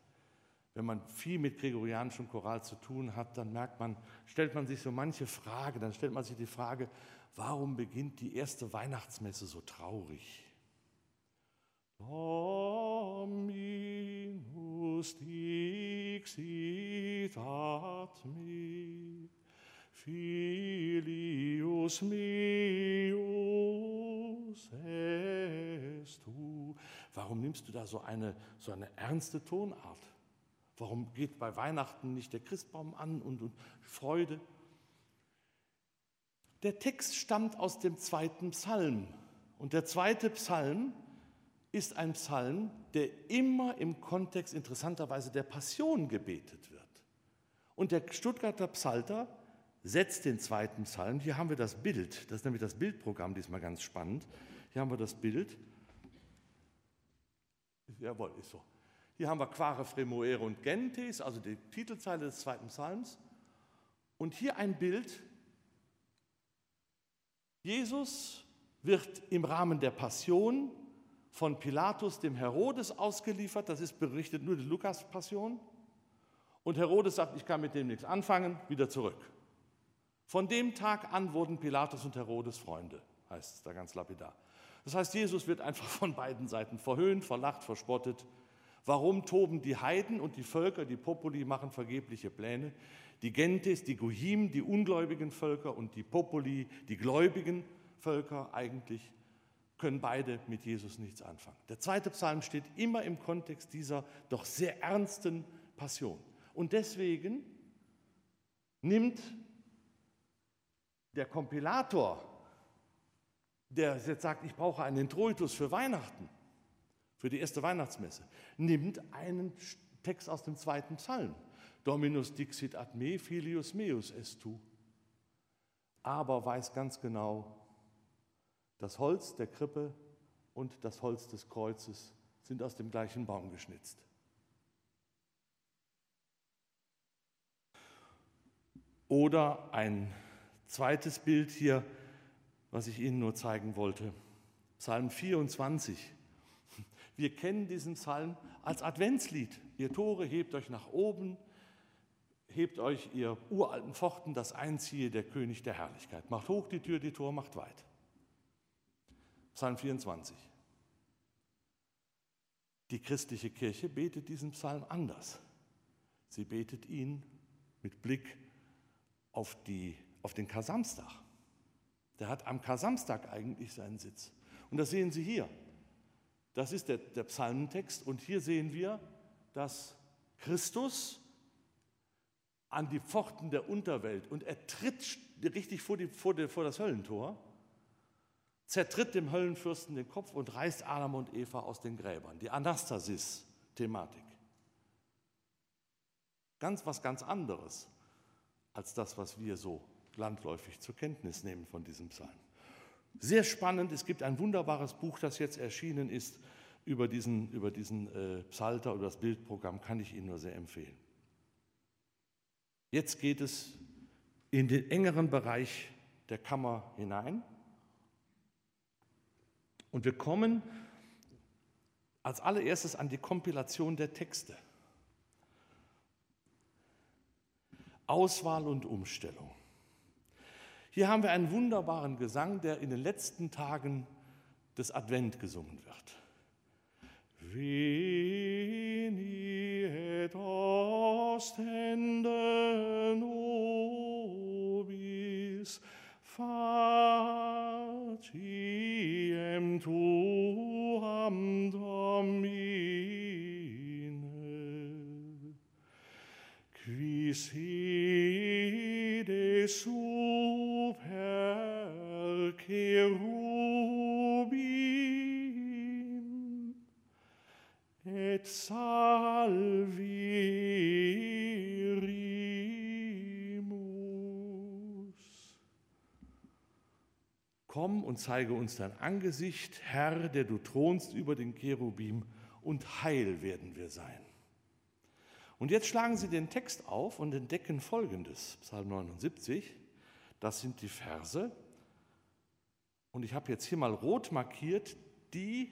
wenn man viel mit gregorianischem Choral zu tun hat, dann merkt man, stellt man sich so manche Frage, dann stellt man sich die Frage, warum beginnt die erste Weihnachtsmesse so traurig? Dominus dixit ad me, filius meus est du. Warum nimmst du da so eine, so eine ernste Tonart? Warum geht bei Weihnachten nicht der Christbaum an und, und Freude? Der Text stammt aus dem zweiten Psalm. Und der zweite Psalm ist ein Psalm, der immer im Kontext interessanterweise der Passion gebetet wird. Und der Stuttgarter Psalter setzt den zweiten Psalm. Hier haben wir das Bild, das ist nämlich das Bildprogramm diesmal ganz spannend. Hier haben wir das Bild. Jawohl, ist so. Hier haben wir Quare Fremoere und Gentes, also die Titelzeile des zweiten Psalms. Und hier ein Bild. Jesus wird im Rahmen der Passion von Pilatus dem Herodes ausgeliefert. Das ist berichtet nur die Lukas-Passion. Und Herodes sagt, ich kann mit dem nichts anfangen, wieder zurück. Von dem Tag an wurden Pilatus und Herodes Freunde, heißt es da ganz lapidar. Das heißt, Jesus wird einfach von beiden Seiten verhöhnt, verlacht, verspottet. Warum toben die Heiden und die Völker, die Populi machen vergebliche Pläne? Die Gentes, die Goyim, die ungläubigen Völker und die Populi, die gläubigen Völker eigentlich können beide mit Jesus nichts anfangen. Der zweite Psalm steht immer im Kontext dieser doch sehr ernsten Passion. Und deswegen nimmt der Kompilator, der jetzt sagt, ich brauche einen Introitus für Weihnachten, für die erste Weihnachtsmesse, nimmt einen Text aus dem zweiten Psalm. Dominus dixit ad me filius meus est tu. Aber weiß ganz genau, das Holz der Krippe und das Holz des Kreuzes sind aus dem gleichen Baum geschnitzt. Oder ein zweites Bild hier, was ich Ihnen nur zeigen wollte. Psalm 24. Wir kennen diesen Psalm als Adventslied. Ihr Tore hebt euch nach oben, hebt euch ihr uralten Pforten, das einziehe der König der Herrlichkeit. Macht hoch die Tür, die Tor macht weit. Psalm 24. Die christliche Kirche betet diesen Psalm anders. Sie betet ihn mit Blick auf, die, auf den Kasamstag. Der hat am Kasamstag eigentlich seinen Sitz. Und das sehen Sie hier. Das ist der, der Psalmentext. Und hier sehen wir, dass Christus an die Pforten der Unterwelt und er tritt richtig vor, die, vor, die, vor das Höllentor zertritt dem Höllenfürsten den Kopf und reißt Adam und Eva aus den Gräbern. Die Anastasis-Thematik. Ganz was ganz anderes als das, was wir so landläufig zur Kenntnis nehmen von diesem Psalm. Sehr spannend, es gibt ein wunderbares Buch, das jetzt erschienen ist über diesen, über diesen äh, Psalter, über das Bildprogramm, kann ich Ihnen nur sehr empfehlen. Jetzt geht es in den engeren Bereich der Kammer hinein. Und wir kommen als allererstes an die Kompilation der Texte. Auswahl und Umstellung. Hier haben wir einen wunderbaren Gesang, der in den letzten Tagen des Advent gesungen wird. Veni et ostende nobis, faciem tuam Domine. sede super cherubim et salverimus. Komm und zeige uns dein Angesicht, Herr, der du thronst über den Cherubim, und heil werden wir sein. Und jetzt schlagen Sie den Text auf und entdecken Folgendes. Psalm 79, das sind die Verse. Und ich habe jetzt hier mal rot markiert die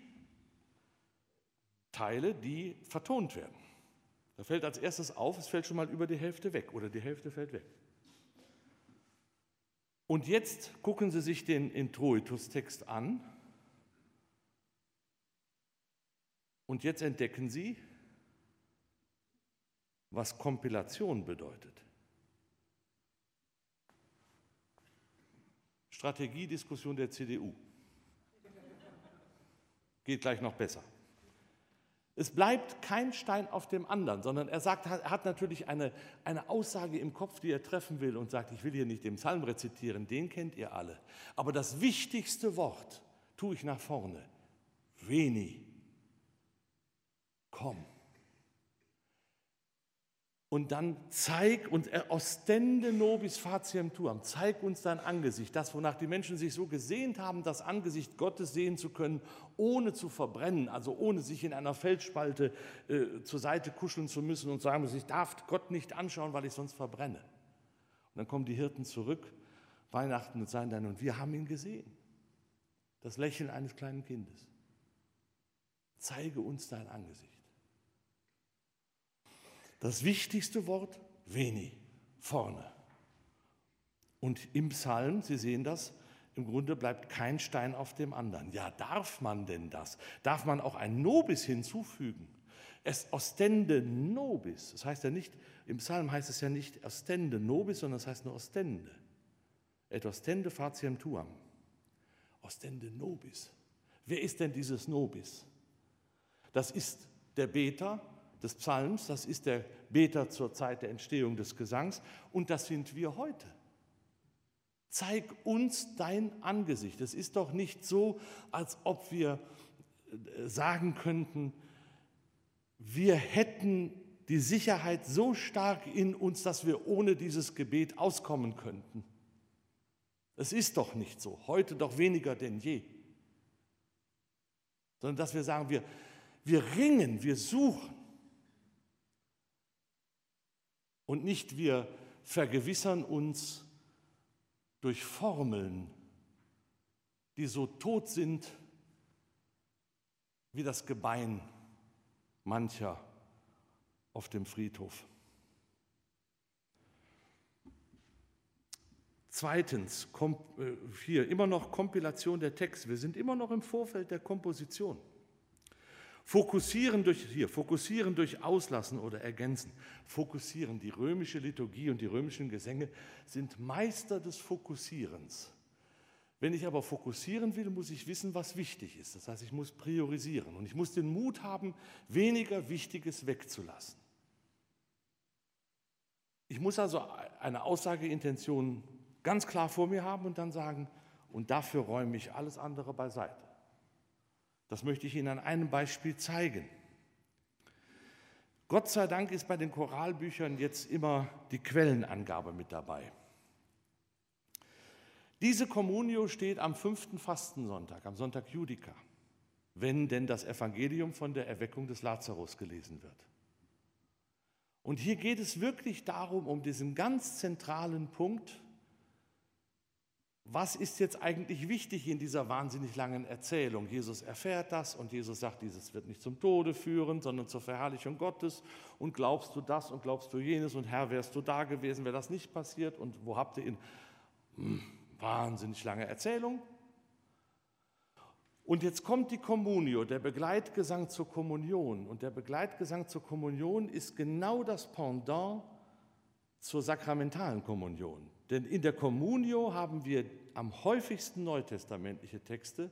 Teile, die vertont werden. Da fällt als erstes auf, es fällt schon mal über die Hälfte weg oder die Hälfte fällt weg. Und jetzt gucken Sie sich den Introitus-Text an. Und jetzt entdecken Sie, was Kompilation bedeutet. Strategiediskussion der CDU. Geht gleich noch besser. Es bleibt kein Stein auf dem anderen, sondern er sagt, er hat natürlich eine, eine Aussage im Kopf, die er treffen will und sagt, ich will hier nicht den Psalm rezitieren, den kennt ihr alle. Aber das wichtigste Wort tue ich nach vorne. Veni. Komm. Und dann zeig uns, ostende nobis faciem tuam, zeig uns dein Angesicht, das, wonach die Menschen sich so gesehnt haben, das Angesicht Gottes sehen zu können, ohne zu verbrennen, also ohne sich in einer Felsspalte äh, zur Seite kuscheln zu müssen und sagen, ich darf Gott nicht anschauen, weil ich sonst verbrenne. Und dann kommen die Hirten zurück, Weihnachten und sagen dann, und wir haben ihn gesehen. Das Lächeln eines kleinen Kindes. Zeige uns dein Angesicht. Das wichtigste Wort, Veni, vorne. Und im Psalm, Sie sehen das, im Grunde bleibt kein Stein auf dem anderen. Ja, darf man denn das? Darf man auch ein Nobis hinzufügen? Es ostende nobis. Das heißt ja nicht, im Psalm heißt es ja nicht ostende nobis, sondern es heißt nur ostende. Et ostende faciem tuam. Ostende nobis. Wer ist denn dieses Nobis? Das ist der Beter, des Psalms, das ist der Beter zur Zeit der Entstehung des Gesangs und das sind wir heute. Zeig uns dein Angesicht. Es ist doch nicht so, als ob wir äh, sagen könnten, wir hätten die Sicherheit so stark in uns, dass wir ohne dieses Gebet auskommen könnten. Es ist doch nicht so, heute doch weniger denn je. Sondern dass wir sagen, wir, wir ringen, wir suchen. Und nicht wir vergewissern uns durch Formeln, die so tot sind wie das Gebein mancher auf dem Friedhof. Zweitens, äh, hier immer noch Kompilation der Texte. Wir sind immer noch im Vorfeld der Komposition. Fokussieren durch, hier, fokussieren durch Auslassen oder Ergänzen. Fokussieren, die römische Liturgie und die römischen Gesänge sind Meister des Fokussierens. Wenn ich aber fokussieren will, muss ich wissen, was wichtig ist. Das heißt, ich muss priorisieren und ich muss den Mut haben, weniger Wichtiges wegzulassen. Ich muss also eine Aussageintention ganz klar vor mir haben und dann sagen, und dafür räume ich alles andere beiseite. Das möchte ich Ihnen an einem Beispiel zeigen. Gott sei Dank ist bei den Choralbüchern jetzt immer die Quellenangabe mit dabei. Diese Kommunio steht am fünften Fastensonntag, am Sonntag Judica, wenn denn das Evangelium von der Erweckung des Lazarus gelesen wird. Und hier geht es wirklich darum, um diesen ganz zentralen Punkt, was ist jetzt eigentlich wichtig in dieser wahnsinnig langen Erzählung? Jesus erfährt das und Jesus sagt, dieses wird nicht zum Tode führen, sondern zur Verherrlichung Gottes. Und glaubst du das und glaubst du jenes und Herr, wärst du da gewesen, wäre das nicht passiert? Und wo habt ihr ihn? Hm, wahnsinnig lange Erzählung. Und jetzt kommt die Communio, der Begleitgesang zur Kommunion. Und der Begleitgesang zur Kommunion ist genau das Pendant zur sakramentalen Kommunion. Denn in der Communio haben wir am häufigsten neutestamentliche Texte,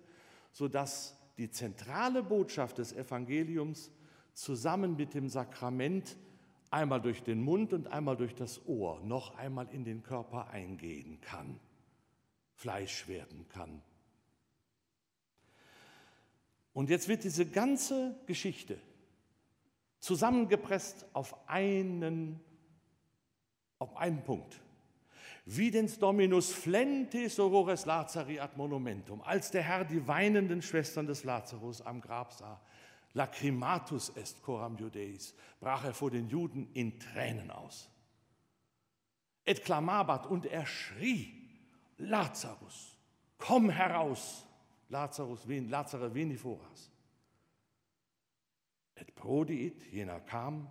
sodass die zentrale Botschaft des Evangeliums zusammen mit dem Sakrament einmal durch den Mund und einmal durch das Ohr noch einmal in den Körper eingehen kann, Fleisch werden kann. Und jetzt wird diese ganze Geschichte zusammengepresst auf einen, auf einen Punkt. Videns Dominus flente sorores Lazari ad monumentum. Als der Herr die weinenden Schwestern des Lazarus am Grab sah, lacrimatus est coram Judeis, brach er vor den Juden in Tränen aus. Et clamabat und er schrie, Lazarus, komm heraus, Lazarus, Lazare veniforas. Et prodiit, jener kam,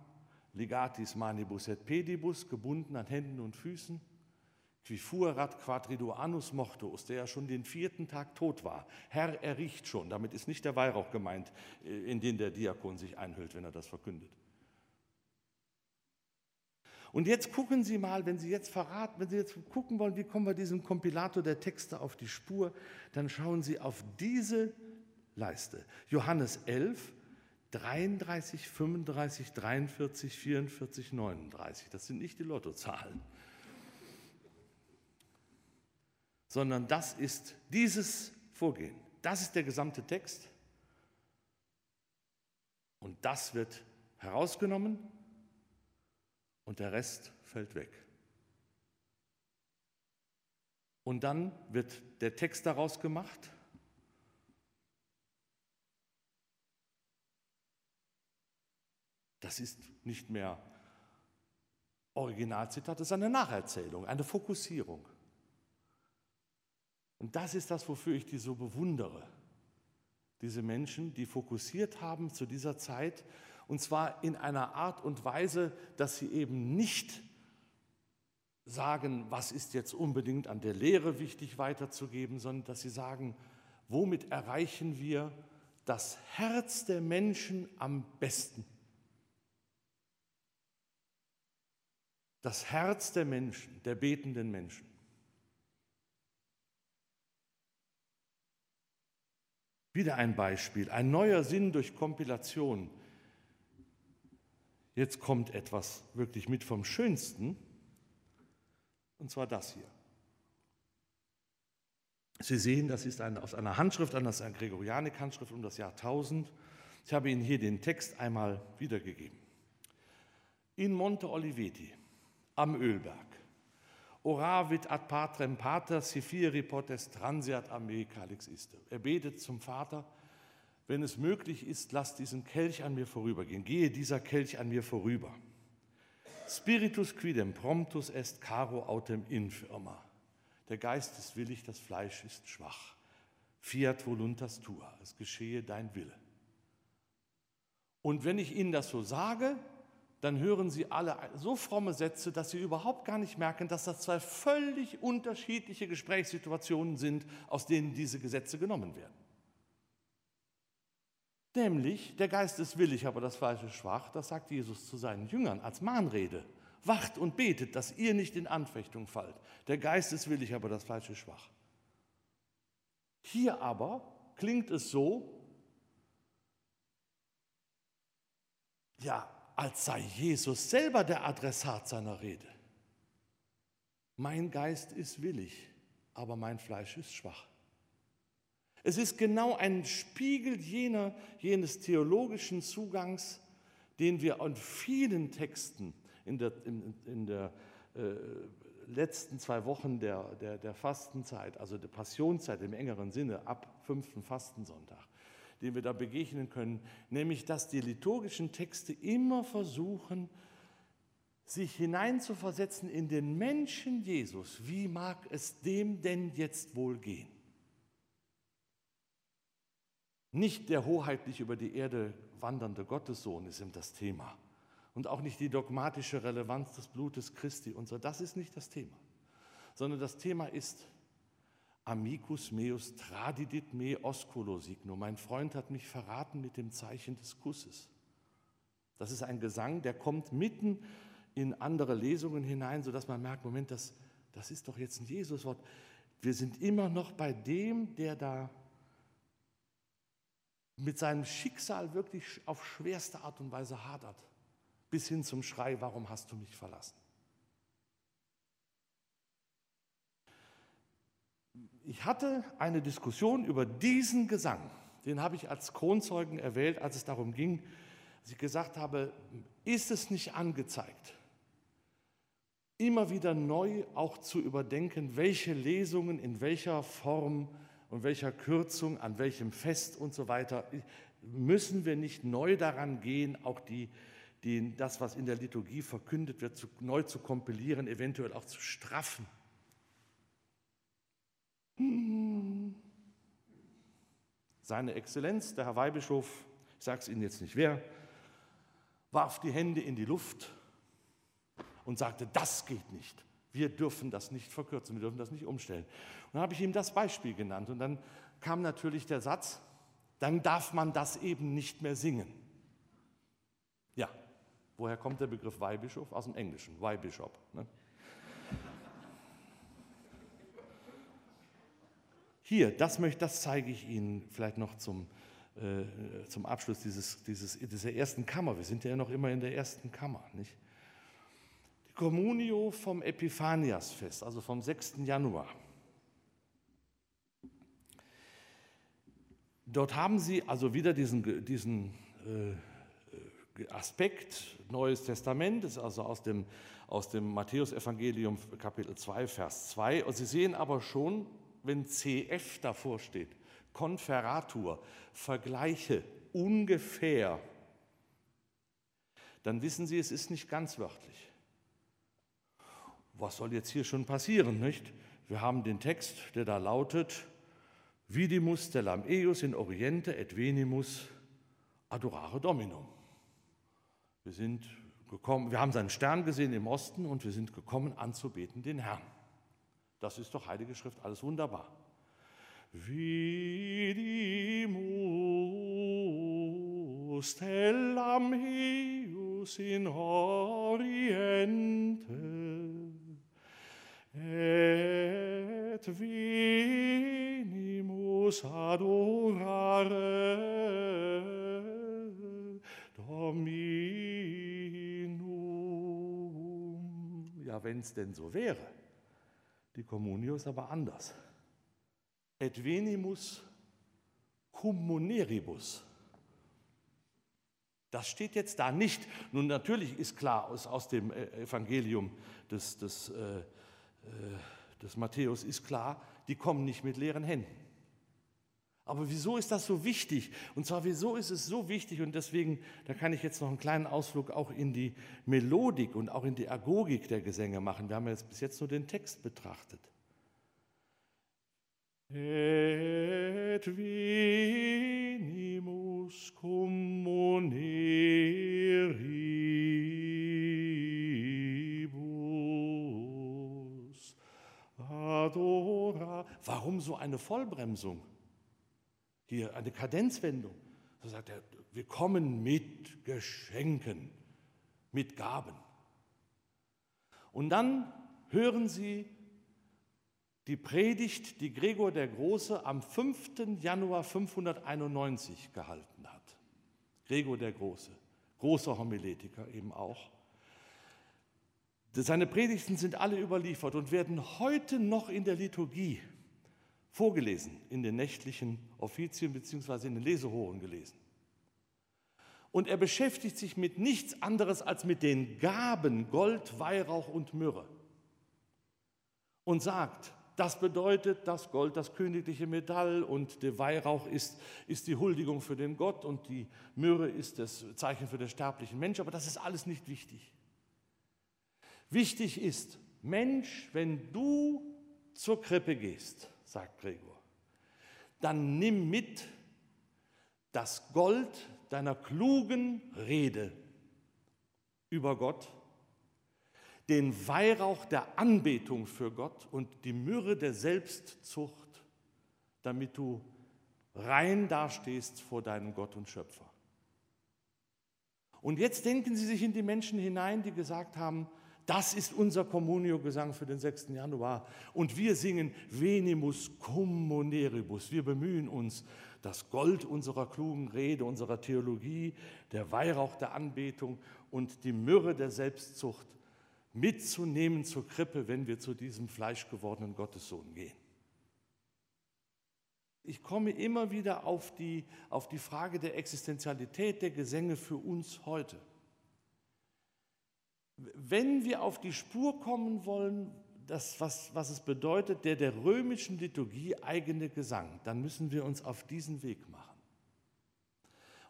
ligatis manibus et pedibus, gebunden an Händen und Füßen, qui fuerat quadriduanus mortuus, der ja schon den vierten Tag tot war. Herr, er riecht schon. Damit ist nicht der Weihrauch gemeint, äh, in den der Diakon sich einhüllt, wenn er das verkündet. Und jetzt gucken Sie mal, wenn Sie jetzt verraten, wenn Sie jetzt gucken wollen, wie kommen wir diesem Kompilator der Texte auf die Spur, dann schauen Sie auf diese Leiste. Johannes 11, 33, 35, 43, 44, 39. Das sind nicht die Lottozahlen. Sondern das ist dieses Vorgehen. Das ist der gesamte Text. Und das wird herausgenommen und der Rest fällt weg. Und dann wird der Text daraus gemacht. Das ist nicht mehr Originalzitat, das ist eine Nacherzählung, eine Fokussierung. Und das ist das, wofür ich die so bewundere. Diese Menschen, die fokussiert haben zu dieser Zeit, und zwar in einer Art und Weise, dass sie eben nicht sagen, was ist jetzt unbedingt an der Lehre wichtig weiterzugeben, sondern dass sie sagen, womit erreichen wir das Herz der Menschen am besten? Das Herz der Menschen, der betenden Menschen. Wieder ein Beispiel, ein neuer Sinn durch Kompilation. Jetzt kommt etwas wirklich mit vom Schönsten, und zwar das hier. Sie sehen, das ist eine, aus einer Handschrift, das ist eine Gregorianik-Handschrift um das Jahr 1000. Ich habe Ihnen hier den Text einmal wiedergegeben. In Monte Oliveti am Ölberg Oravit ad patrem pater sifiri potest transiat a me calix iste. Er betet zum Vater, wenn es möglich ist, lass diesen Kelch an mir vorübergehen. Gehe dieser Kelch an mir vorüber. Spiritus quidem promptus est caro autem infirma. Der Geist ist willig, das Fleisch ist schwach. Fiat voluntas tua, es geschehe dein Wille. Und wenn ich Ihnen das so sage, dann hören Sie alle so fromme Sätze, dass Sie überhaupt gar nicht merken, dass das zwei völlig unterschiedliche Gesprächssituationen sind, aus denen diese Gesetze genommen werden. Nämlich, der Geist ist willig, aber das Fleisch ist schwach, das sagt Jesus zu seinen Jüngern als Mahnrede. Wacht und betet, dass ihr nicht in Anfechtung fallt. Der Geist ist willig, aber das Fleisch ist schwach. Hier aber klingt es so, ja, als sei Jesus selber der Adressat seiner Rede. Mein Geist ist willig, aber mein Fleisch ist schwach. Es ist genau ein Spiegel jener, jenes theologischen Zugangs, den wir an vielen Texten in der, in, in der äh, letzten zwei Wochen der, der, der Fastenzeit, also der Passionszeit im engeren Sinne, ab fünften Fastensonntag, dem wir da begegnen können, nämlich dass die liturgischen Texte immer versuchen, sich hineinzuversetzen in den Menschen Jesus. Wie mag es dem denn jetzt wohl gehen? Nicht der hoheitlich über die Erde wandernde Gottessohn ist ihm das Thema. Und auch nicht die dogmatische Relevanz des Blutes Christi und so. Das ist nicht das Thema. Sondern das Thema ist, Amicus meus tradidit me osculo signo. Mein Freund hat mich verraten mit dem Zeichen des Kusses. Das ist ein Gesang, der kommt mitten in andere Lesungen hinein, sodass man merkt, Moment, das, das ist doch jetzt ein Jesuswort. Wir sind immer noch bei dem, der da mit seinem Schicksal wirklich auf schwerste Art und Weise hadert. bis hin zum Schrei, warum hast du mich verlassen? Ich hatte eine Diskussion über diesen Gesang, den habe ich als Kronzeugen erwählt, als es darum ging, dass ich gesagt habe, ist es nicht angezeigt, immer wieder neu auch zu überdenken, welche Lesungen in welcher Form und welcher Kürzung, an welchem Fest und so weiter, müssen wir nicht neu daran gehen, auch die, die, das, was in der Liturgie verkündet wird, zu, neu zu kompilieren, eventuell auch zu straffen. Seine Exzellenz, der Herr Weihbischof, ich sage es Ihnen jetzt nicht wer, warf die Hände in die Luft und sagte, das geht nicht. Wir dürfen das nicht verkürzen, wir dürfen das nicht umstellen. Und dann habe ich ihm das Beispiel genannt und dann kam natürlich der Satz, dann darf man das eben nicht mehr singen. Ja, woher kommt der Begriff Weihbischof? Aus dem Englischen, Weihbishop. Ne? Hier, das, möchte, das zeige ich Ihnen vielleicht noch zum, äh, zum Abschluss dieses, dieses, dieser ersten Kammer. Wir sind ja noch immer in der ersten Kammer. Nicht? Communio vom Epiphaniasfest, also vom 6. Januar. Dort haben Sie also wieder diesen, diesen äh, Aspekt, Neues Testament, ist also aus dem, aus dem Matthäusevangelium Kapitel 2, Vers 2. Und Sie sehen aber schon, wenn CF davor steht, Konferatur, Vergleiche, ungefähr, dann wissen Sie, es ist nicht ganz wörtlich was soll jetzt hier schon passieren, nicht? Wir haben den Text, der da lautet, Vidimus stellam eius in oriente et venimus adorare dominum. Wir sind gekommen, wir haben seinen Stern gesehen im Osten und wir sind gekommen anzubeten den Herrn. Das ist doch Heilige Schrift, alles wunderbar. Vidimus stellam eius in oriente et venimus adorare Dominum. Ja, wenn es denn so wäre. Die Communio ist aber anders. Et venimus communeribus. Das steht jetzt da nicht. Nun, natürlich ist klar aus, aus dem äh, Evangelium des, des äh, äh, des Matthäus ist klar, die kommen nicht mit leeren Händen. Aber wieso ist das so wichtig? Und zwar, wieso ist es so wichtig? Und deswegen, da kann ich jetzt noch einen kleinen Ausflug auch in die Melodik und auch in die Agogik der Gesänge machen. Wir haben jetzt bis jetzt nur den Text betrachtet. Et venimus communeri adora. Warum so eine Vollbremsung? Hier eine Kadenzwendung. So sagt er, wir kommen mit Geschenken, mit Gaben. Und dann hören Sie die Predigt, die Gregor der Große am 5. Januar 591 gehalten hat. Gregor der Große, großer Homiletiker eben auch. Seine Predigten sind alle überliefert und werden heute noch in der Liturgie vorgelesen, in den nächtlichen Offizien bzw. in den Lesehoren gelesen. Und er beschäftigt sich mit nichts anderes als mit den Gaben Gold, Weihrauch und Myrrhe. Und sagt, das bedeutet, das Gold, das königliche Metall und der Weihrauch ist, ist die Huldigung für den Gott und die Myrrhe ist das Zeichen für den sterblichen Mensch. Aber das ist alles nicht wichtig. Wichtig ist, Mensch, wenn du zur Krippe gehst, sagt Gregor, dann nimm mit das Gold deiner klugen Rede über Gott, den Weihrauch der Anbetung für Gott und die Myrrhe der Selbstzucht, damit du rein dastehst vor deinem Gott und Schöpfer. Und jetzt denken Sie sich in die Menschen hinein, die gesagt haben, das ist unser Communio-Gesang für den 6. Januar. Und wir singen Venimus communeribus. Wir bemühen uns, das Gold unserer klugen Rede, unserer Theologie, der Weihrauch der Anbetung und die Myrrhe der Selbstzucht mitzunehmen zur Krippe, wenn wir zu diesem fleischgewordenen Gottessohn gehen. Ich komme immer wieder auf die, auf die Frage der Existenzialität der Gesänge für uns heute. Wenn wir auf die Spur kommen wollen, das, was, was es bedeutet, der der römischen Liturgie eigene Gesang, dann müssen wir uns auf diesen Weg machen.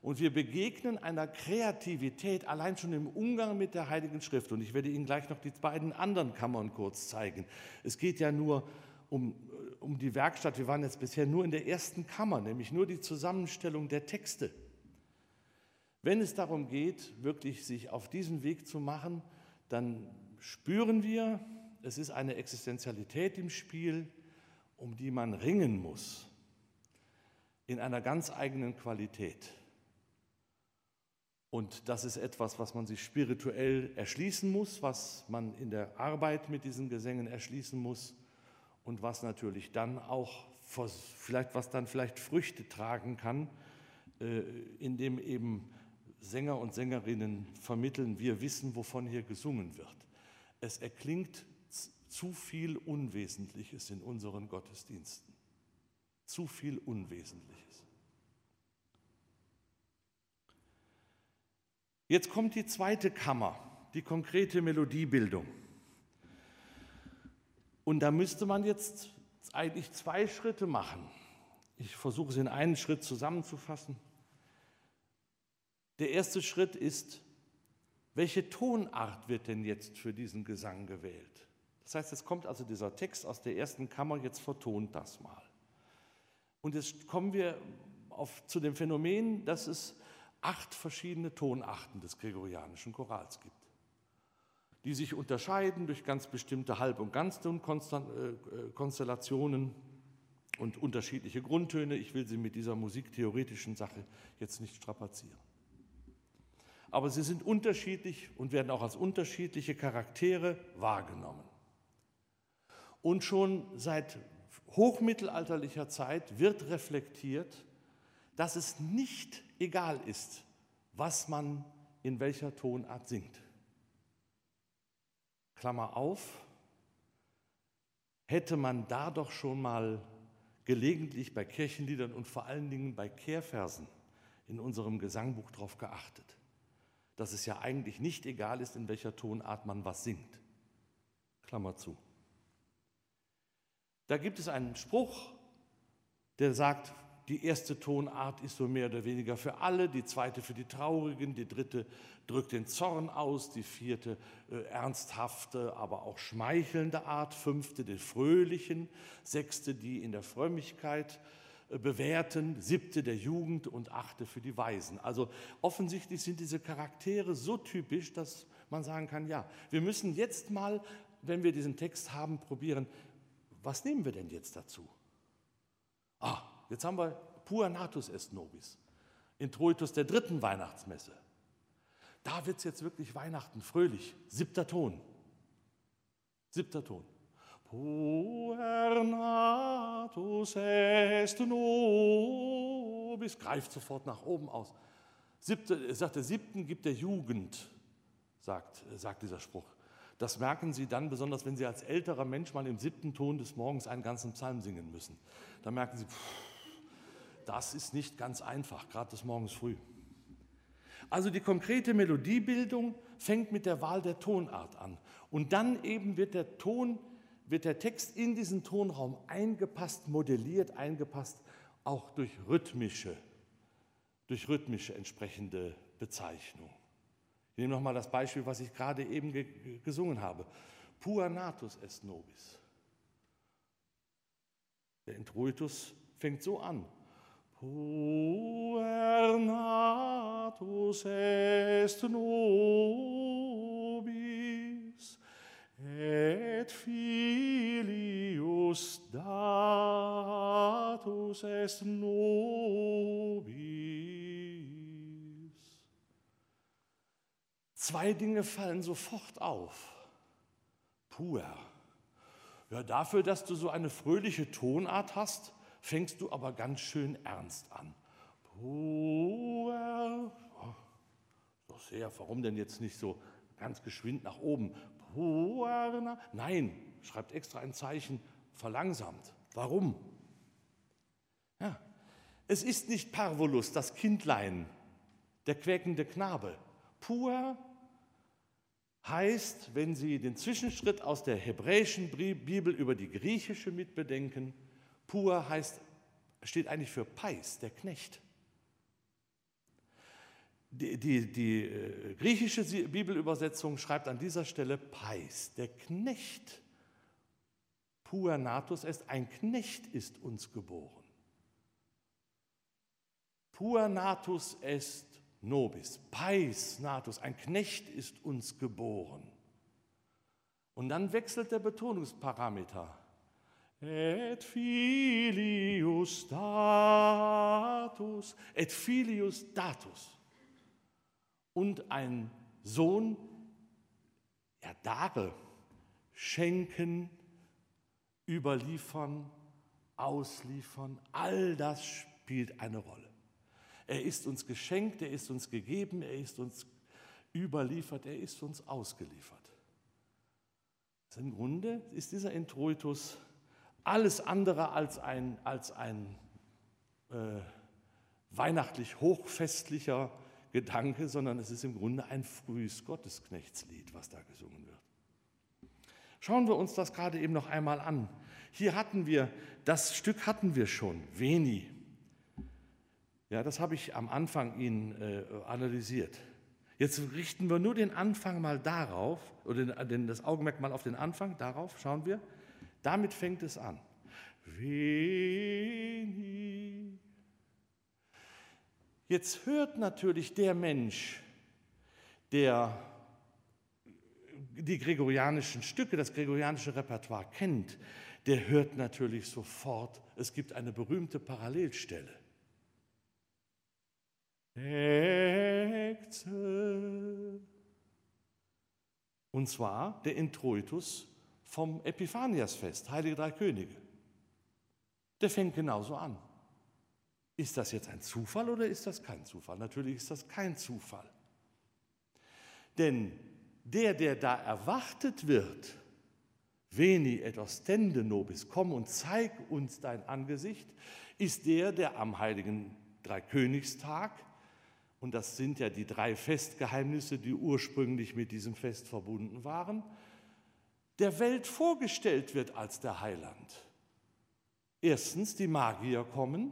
Und wir begegnen einer Kreativität allein schon im Umgang mit der Heiligen Schrift. Und ich werde Ihnen gleich noch die beiden anderen Kammern kurz zeigen. Es geht ja nur um, um die Werkstatt. Wir waren jetzt bisher nur in der ersten Kammer, nämlich nur die Zusammenstellung der Texte. Wenn es darum geht, wirklich sich auf diesen Weg zu machen, dann spüren wir, es ist eine Existenzialität im Spiel, um die man ringen muss, in einer ganz eigenen Qualität. Und das ist etwas, was man sich spirituell erschließen muss, was man in der Arbeit mit diesen Gesängen erschließen muss und was natürlich dann auch vielleicht was dann vielleicht Früchte tragen kann, äh, indem eben Sänger und Sängerinnen vermitteln, wir wissen, wovon hier gesungen wird. Es erklingt zu viel Unwesentliches in unseren Gottesdiensten. Zu viel Unwesentliches. Jetzt kommt die zweite Kammer, die konkrete Melodiebildung. Und da müsste man jetzt eigentlich zwei Schritte machen. Ich versuche es in einen Schritt zusammenzufassen. Der erste Schritt ist, welche Tonart wird denn jetzt für diesen Gesang gewählt? Das heißt, es kommt also dieser Text aus der ersten Kammer, jetzt vertont das mal. Und jetzt kommen wir auf, zu dem Phänomen, dass es acht verschiedene Tonarten des gregorianischen Chorals gibt, die sich unterscheiden durch ganz bestimmte Halb- und Ganztonkonstellationen äh, und unterschiedliche Grundtöne. Ich will sie mit dieser musiktheoretischen Sache jetzt nicht strapazieren. Aber sie sind unterschiedlich und werden auch als unterschiedliche Charaktere wahrgenommen. Und schon seit hochmittelalterlicher Zeit wird reflektiert, dass es nicht egal ist, was man in welcher Tonart singt. Klammer auf, hätte man da doch schon mal gelegentlich bei Kirchenliedern und vor allen Dingen bei Kehrversen in unserem Gesangbuch darauf geachtet, dass es ja eigentlich nicht egal ist, in welcher Tonart man was singt. Klammer zu. Da gibt es einen Spruch, der sagt, die erste Tonart ist so mehr oder weniger für alle, die zweite für die Traurigen, die dritte drückt den Zorn aus, die vierte äh, ernsthafte, aber auch schmeichelnde Art, fünfte den fröhlichen, sechste die in der Frömmigkeit bewährten, siebte der Jugend und achte für die Weisen. Also offensichtlich sind diese Charaktere so typisch, dass man sagen kann, ja, wir müssen jetzt mal, wenn wir diesen Text haben, probieren, was nehmen wir denn jetzt dazu? Ah, jetzt haben wir Pur Natus est nobis, Introitus der dritten Weihnachtsmesse. Da wird es jetzt wirklich Weihnachten, fröhlich, siebter Ton. Siebter Ton. Puer natus est nobis, greift sofort nach oben aus. Siebte, sagt der siebten gibt der Jugend, sagt, sagt dieser Spruch. Das merken Sie dann besonders, wenn Sie als älterer Mensch mal im siebten Ton des Morgens einen ganzen Psalm singen müssen. Da merken Sie, pff, das ist nicht ganz einfach, gerade des Morgens früh. Also die konkrete Melodiebildung fängt mit der Wahl der Tonart an. Und dann eben wird der Ton, wird der Text in diesen Tonraum eingepasst, modelliert, eingepasst, auch durch rhythmische, durch rhythmische entsprechende Bezeichnungen. Ich nehme nochmal das Beispiel, was ich gerade eben ge gesungen habe. Pua natus est nobis. Der Introitus fängt so an. Puer natus est nobis et filius datus est nobis. Zwei Dinge fallen sofort auf. Puer. Ja, dafür, dass du so eine fröhliche Tonart hast, fängst du aber ganz schön ernst an. Puer, oh, sehr, warum denn jetzt nicht so ganz geschwind nach oben? Nein, schreibt extra ein Zeichen, verlangsamt. Warum? Ja, es ist nicht Parvulus, das Kindlein, der quäkende Knabe. Puer heißt, wenn Sie den Zwischenschritt aus der hebräischen Bibel über die griechische mitbedenken, pur heißt, steht eigentlich für Pais, der Knecht. Die, die, die äh, griechische Bibelübersetzung schreibt an dieser Stelle Pais, der Knecht. Pur natus est, ein Knecht ist uns geboren. Pur natus est nobis, pais natus, ein Knecht ist uns geboren. Und dann wechselt der Betonungsparameter. Et filius datus, et filius datus. Und ein Sohn, ja, dare, schenken, überliefern, ausliefern, all das spielt eine Rolle. Er ist uns geschenkt, er ist uns gegeben, er ist uns überliefert, er ist uns ausgeliefert. Also Im Grunde ist dieser Introitus alles andere als ein, als ein äh, weihnachtlich hochfestlicher Gedanke, sondern es ist im Grunde ein frühes Gottesknechtslied, was da gesungen wird. Schauen wir uns das gerade eben noch einmal an. Hier hatten wir, das Stück hatten wir schon, Veni, ja, das habe ich am Anfang Ihnen äh, analysiert. Jetzt richten wir nur den Anfang mal darauf, oder den, das Augenmerk mal auf den Anfang, darauf schauen wir. Damit fängt es an. Veni. Jetzt hört natürlich der Mensch, der die gregorianischen Stücke, das gregorianische Repertoire kennt, der hört natürlich sofort, es gibt eine berühmte Parallelstelle. Und zwar der Introitus vom Epiphaniasfest, Heilige Drei Könige. Der fängt genauso an. Ist das jetzt ein Zufall oder ist das kein Zufall? Natürlich ist das kein Zufall. Denn der, der da erwartet wird, Veni et ostende nobis, komm und zeig uns dein Angesicht, ist der, der am heiligen Dreikönigstag und das sind ja die drei Festgeheimnisse, die ursprünglich mit diesem Fest verbunden waren, der Welt vorgestellt wird als der Heiland. Erstens, die Magier kommen,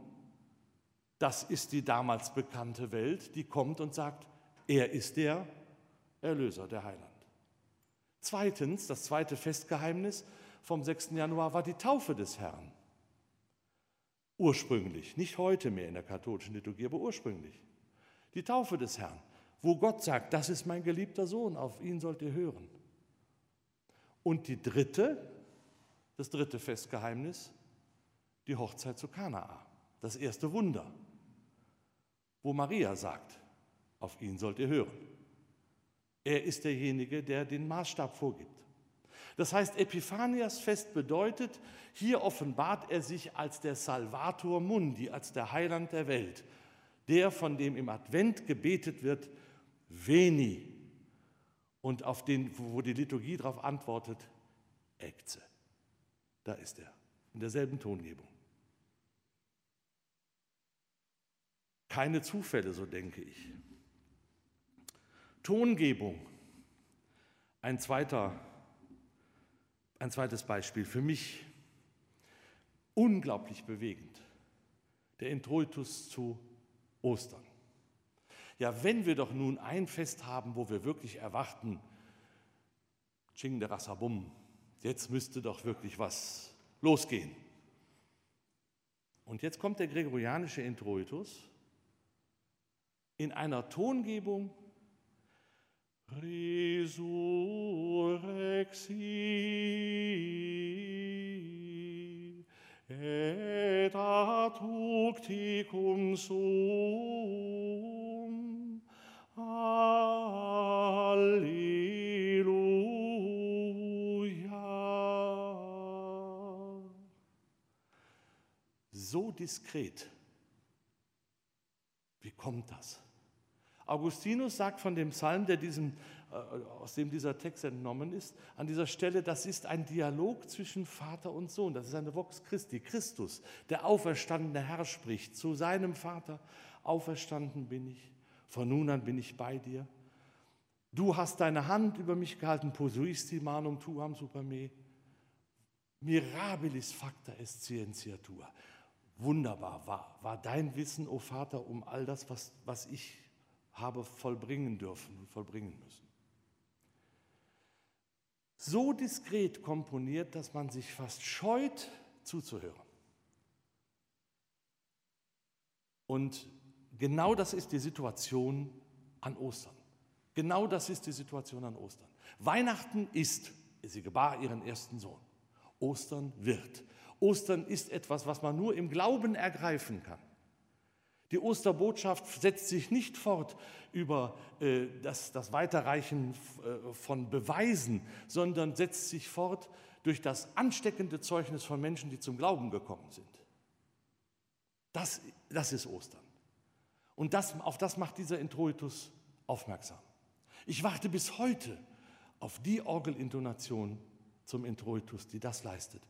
das ist die damals bekannte Welt, die kommt und sagt, er ist der Erlöser, der Heiland. Zweitens, das zweite Festgeheimnis vom 6. Januar war die Taufe des Herrn. Ursprünglich, nicht heute mehr in der katholischen Liturgie, aber ursprünglich die Taufe des Herrn, wo Gott sagt, das ist mein geliebter Sohn, auf ihn sollt ihr hören. Und die dritte, das dritte Festgeheimnis, die Hochzeit zu Kanaa, das erste Wunder, wo Maria sagt, auf ihn sollt ihr hören. Er ist derjenige, der den Maßstab vorgibt. Das heißt, Epiphanias Fest bedeutet, hier offenbart er sich als der Salvator Mundi, als der Heiland der Welt der, von dem im Advent gebetet wird, Veni, und auf den, wo die Liturgie darauf antwortet, Ecce. Da ist er, in derselben Tongebung. Keine Zufälle, so denke ich. Tongebung, ein, zweiter, ein zweites Beispiel für mich, unglaublich bewegend. Der Introitus zu Ostern. Ja, wenn wir doch nun ein Fest haben, wo wir wirklich erwarten, Ching de Rassabum, jetzt müsste doch wirklich was losgehen. Und jetzt kommt der gregorianische Introitus in einer Tongebung Resurrexi et ad sum. Halleluja. So diskret. Wie kommt das? Augustinus sagt von dem Psalm, der diesem, äh, aus dem dieser Text entnommen ist, an dieser Stelle, das ist ein Dialog zwischen Vater und Sohn. Das ist eine Vox Christi. Christus, der auferstandene Herr, spricht zu seinem Vater, auferstanden bin ich, von nun an bin ich bei dir. Du hast deine Hand über mich gehalten, posuisti manum tuam super me. Mirabilis facta est scientiatur. Wunderbar war, war dein Wissen, o oh Vater, um all das, was, was ich habe vollbringen dürfen und vollbringen müssen. So diskret komponiert, dass man sich fast scheut zuzuhören. Und genau das ist die Situation an Ostern. Genau das ist die Situation an Ostern. Weihnachten ist, sie gebar ihren ersten Sohn. Ostern wird. Ostern ist etwas, was man nur im Glauben ergreifen kann. Die Osterbotschaft setzt sich nicht fort über äh, das, das Weiterreichen äh, von Beweisen, sondern setzt sich fort durch das ansteckende Zeugnis von Menschen, die zum Glauben gekommen sind. Das, das ist Ostern. Und das, auf das macht dieser Introitus aufmerksam. Ich warte bis heute auf die Orgelintonation zum Introitus, die das leistet,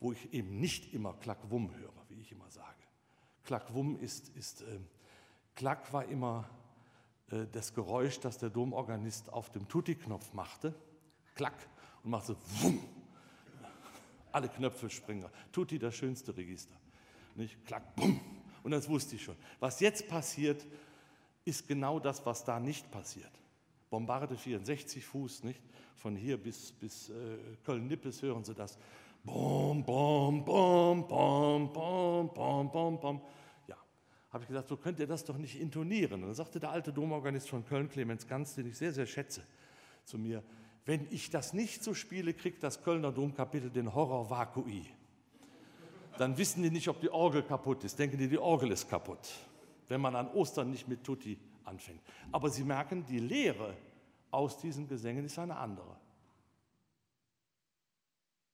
wo ich eben nicht immer Klackwumm höre, wie ich immer sage. Klackwumm ist, ist äh, Klack war immer äh, das Geräusch, das der Domorganist auf dem Tutti-Knopf machte. Klack und machte Wumm. Alle Knöpfe springen. Tutti das schönste Register. Nicht? Klack, bumm. Und das wusste ich schon. Was jetzt passiert, ist genau das, was da nicht passiert. Bombarde 64 Fuß, nicht? Von hier bis, bis äh, Köln-Nippes hören Sie das. Bom, bom, bom, bom, bom, bom, bom, bom. Ja, habe ich gesagt, so könnt ihr das doch nicht intonieren. Und dann sagte der alte Domorganist von Köln, Clemens Ganz, den ich sehr, sehr schätze, zu mir, wenn ich das nicht so spiele, kriegt das Kölner Domkapitel den Horror Vakui. Dann wissen die nicht, ob die Orgel kaputt ist. Denken die, die Orgel ist kaputt, wenn man an Ostern nicht mit Tutti anfängt. Aber sie merken, die Lehre aus diesen Gesängen ist eine andere.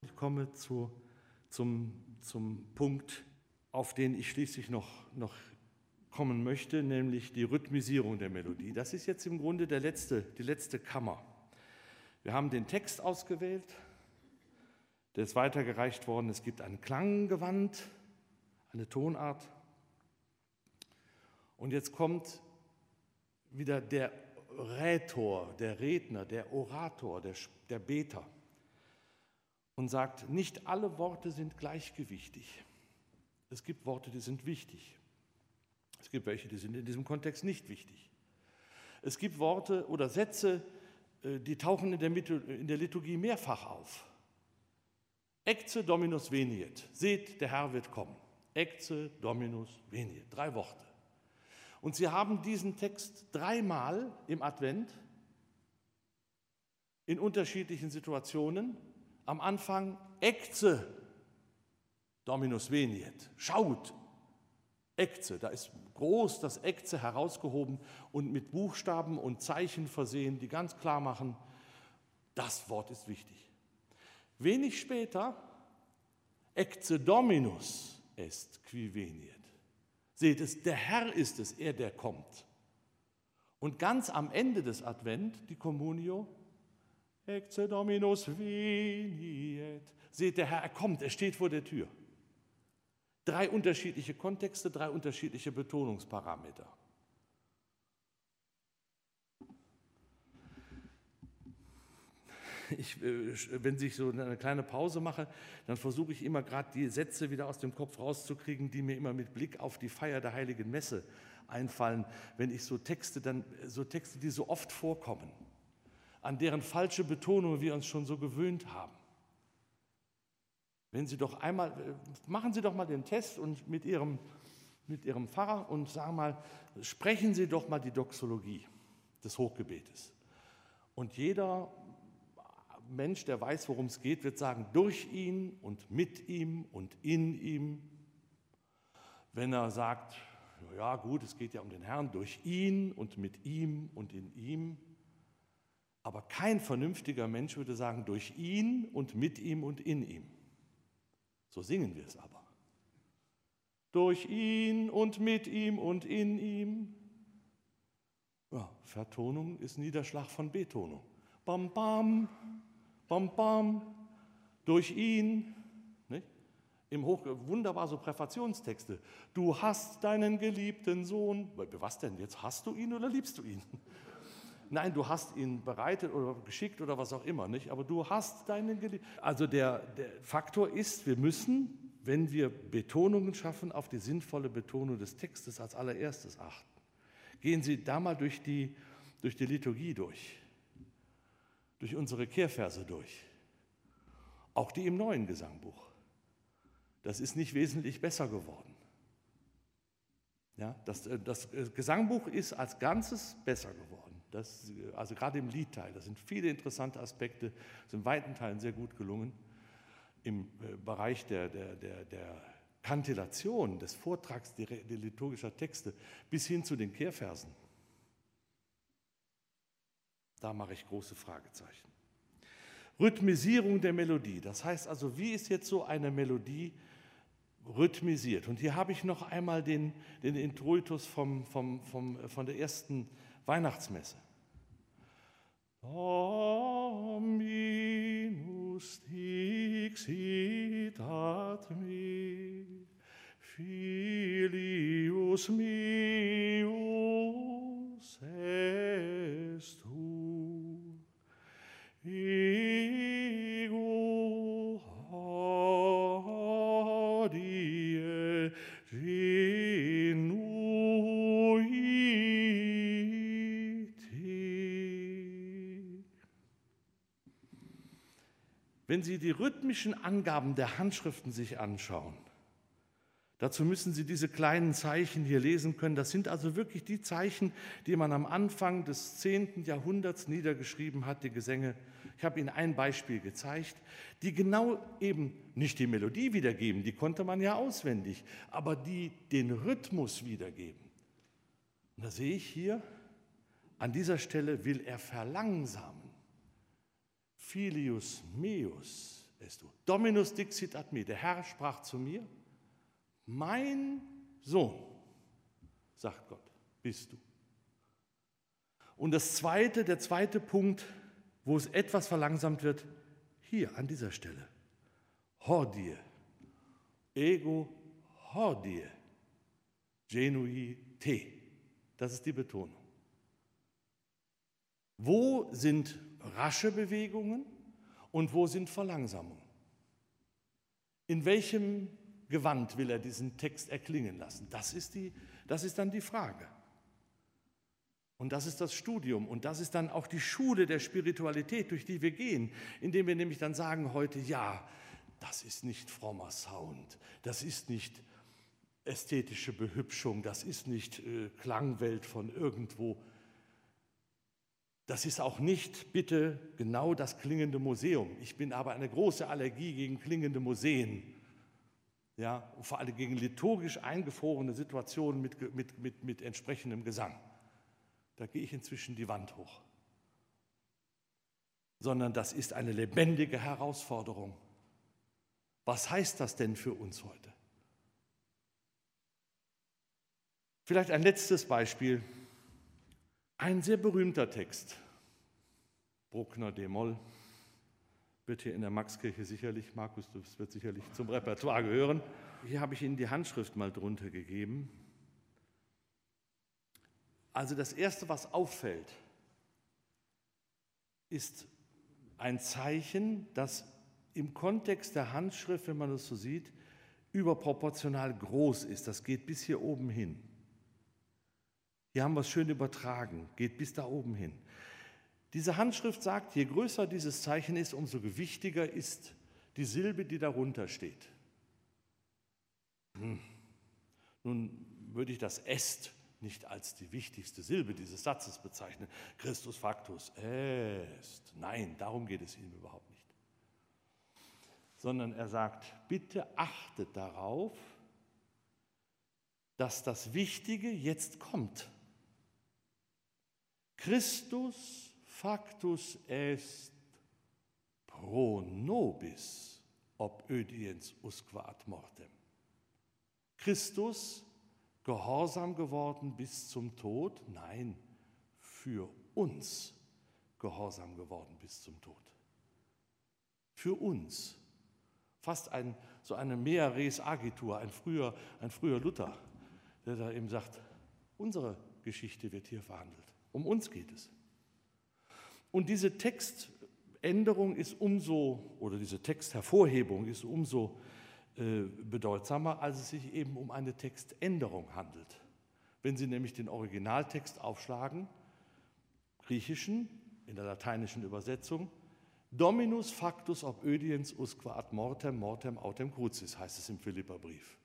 Ich komme zu, zum, zum Punkt, auf den ich schließlich noch, noch kommen möchte, nämlich die Rhythmisierung der Melodie. Das ist jetzt im Grunde der letzte, die letzte Kammer. Wir haben den Text ausgewählt, der ist weitergereicht worden. Es gibt ein Klanggewand, eine Tonart. Und jetzt kommt wieder der Rätor, der Redner, der Orator, der, der Beter und sagt, nicht alle Worte sind gleichgewichtig. Es gibt Worte, die sind wichtig. Es gibt welche, die sind in diesem Kontext nicht wichtig. Es gibt Worte oder Sätze, äh, die tauchen in der, in der Liturgie mehrfach auf. Ecce Dominus veniet. Seht, der Herr wird kommen. Ecce Dominus veniet. Drei Worte. Und sie haben diesen Text dreimal im Advent in unterschiedlichen Situationen am Anfang Ecce Dominus veniet. Schaut, Ecce, da ist groß das Ecce herausgehoben und mit Buchstaben und Zeichen versehen, die ganz klar machen, das Wort ist wichtig. Wenig später, Ecce Dominus est qui veniet. Seht es, der Herr ist es, er, der kommt. Und ganz am Ende des Advent, die Communio, Ecce Dominus veniet. Seht, der Herr, er kommt, er steht vor der Tür. Drei unterschiedliche Kontexte, drei unterschiedliche Betonungsparameter. Ich, äh, wenn ich so eine kleine Pause mache, dann versuche ich immer gerade die Sätze wieder aus dem Kopf rauszukriegen, die mir immer mit Blick auf die Feier der Heiligen Messe einfallen, wenn ich so Texte dann so Texte, die so oft vorkommen an deren falsche Betonung wir uns schon so gewöhnt haben. Wenn Sie doch einmal, machen Sie doch mal den Test und mit Ihrem, mit Ihrem Pfarrer und sagen mal, sprechen Sie doch mal die Doxologie des Hochgebetes. Und jeder Mensch, der weiß, worum es geht, wird sagen, durch ihn und mit ihm und in ihm. Wenn er sagt, ja gut, es geht ja um den Herrn, durch ihn und mit ihm und in ihm, aber kein vernünftiger Mensch würde sagen, durch ihn und mit ihm und in ihm. So singen wir es aber. durch ihn und mit ihm und in ihm. Ja, Vertonung ist Niederschlag von Betonung. Bam, bam, bam, bam, durch ihn. Nicht? Im Hoch, wunderbar so Präfationstexte. Du hast deinen geliebten Sohn. Was denn? Jetzt hast du ihn oder liebst du ihn? Nein, du hast ihn bereitet oder geschickt oder was auch immer, nicht? Aber du hast deinen geliebten. Also der, der Faktor ist, wir müssen, wenn wir Betonungen schaffen, auf die sinnvolle Betonung des Textes als allererstes achten. Gehen Sie da mal durch die, durch die Liturgie durch, durch unsere Kehrverse durch, auch die im neuen Gesangbuch. Das ist nicht wesentlich besser geworden. Ja, das, äh, das Gesangbuch ist als Ganzes besser geworden. Das, also gerade im Liedteil, da sind viele interessante Aspekte, sind in weiten Teilen sehr gut gelungen. Im äh, Bereich der, der, der, der Kantillation des Vortrags der liturgischer Texte bis hin zu den Kehrversen. Da mache ich große Fragezeichen. Rhythmisierung der Melodie. Das heißt also, wie ist jetzt so eine Melodie rhythmisiert? Und hier habe ich noch einmal den, den Introitus vom, vom, vom, von der ersten Weihnachtsmesse. Dominus dixit ad me, filius meus est tu. Ego Wenn Sie die rhythmischen Angaben der Handschriften sich anschauen, Dazu müssen Sie diese kleinen Zeichen hier lesen können. Das sind also wirklich die Zeichen, die man am Anfang des 10. Jahrhunderts niedergeschrieben hat, die Gesänge. Ich habe Ihnen ein Beispiel gezeigt, die genau eben nicht die Melodie wiedergeben, die konnte man ja auswendig, aber die den Rhythmus wiedergeben. Und da sehe ich hier, an dieser Stelle will er verlangsamen. Filius meus est du. Dominus dixit ad me. Der Herr sprach zu mir. Mein Sohn, sagt Gott, bist du. Und das zweite, der zweite Punkt, wo es etwas verlangsamt wird, hier an dieser Stelle. Hodie, ego hodie, genui te. Das ist die Betonung. Wo sind rasche Bewegungen und wo sind Verlangsamungen? In welchem Gewand will er diesen Text erklingen lassen? Das ist, die, das ist dann die Frage. Und das ist das Studium und das ist dann auch die Schule der Spiritualität, durch die wir gehen, indem wir nämlich dann sagen heute, ja, das ist nicht frommer Sound, das ist nicht ästhetische Behübschung, das ist nicht äh, Klangwelt von irgendwo. Das ist auch nicht bitte genau das klingende Museum. Ich bin aber eine große Allergie gegen klingende Museen ja, vor allem gegen liturgisch eingefrorene Situationen mit, mit, mit, mit entsprechendem Gesang. Da gehe ich inzwischen die Wand hoch. Sondern das ist eine lebendige Herausforderung. Was heißt das denn für uns heute? Vielleicht ein letztes Beispiel. Ein sehr berühmter Text, Bruckner D-Moll, wird hier in der Maxkirche sicherlich, Markus, das wird sicherlich zum Repertoire gehören. Hier habe ich Ihnen die Handschrift mal drunter gegeben. Also das Erste, was auffällt, ist ein Zeichen, das im Kontext der Handschrift, wenn man das so sieht, überproportional groß ist. Das geht bis hier oben hin. Hier haben wir es schön übertragen, geht bis da oben hin. Diese Handschrift sagt, je größer dieses Zeichen ist, umso gewichtiger ist die Silbe, die darunter steht. Hm. Nun würde ich das est nicht als die wichtigste Silbe dieses Satzes bezeichnen. Christus factus est. Nein, darum geht es ihm überhaupt nicht. Sondern er sagt, bitte achtet darauf, dass das Wichtige jetzt kommt. Christus factus est pro nobis ob ödiens usque ad mortem. Christus gehorsam geworden bis zum Tod? Nein, für uns gehorsam geworden bis zum Tod. Für uns. Fast ein, so eine Mea res agitur, ein früher, ein früher Luther, der da eben sagt, unsere Geschichte wird hier verhandelt. Um uns geht es. Und diese Textänderung ist umso, oder diese Texthervorhebung ist umso äh, bedeutsamer, als es sich eben um eine Textänderung handelt. Wenn Sie nämlich den Originaltext aufschlagen, griechischen, in der lateinischen Übersetzung, Dominus factus obediens usque ad mortem mortem autem crucis, heißt es im Philipperbrief.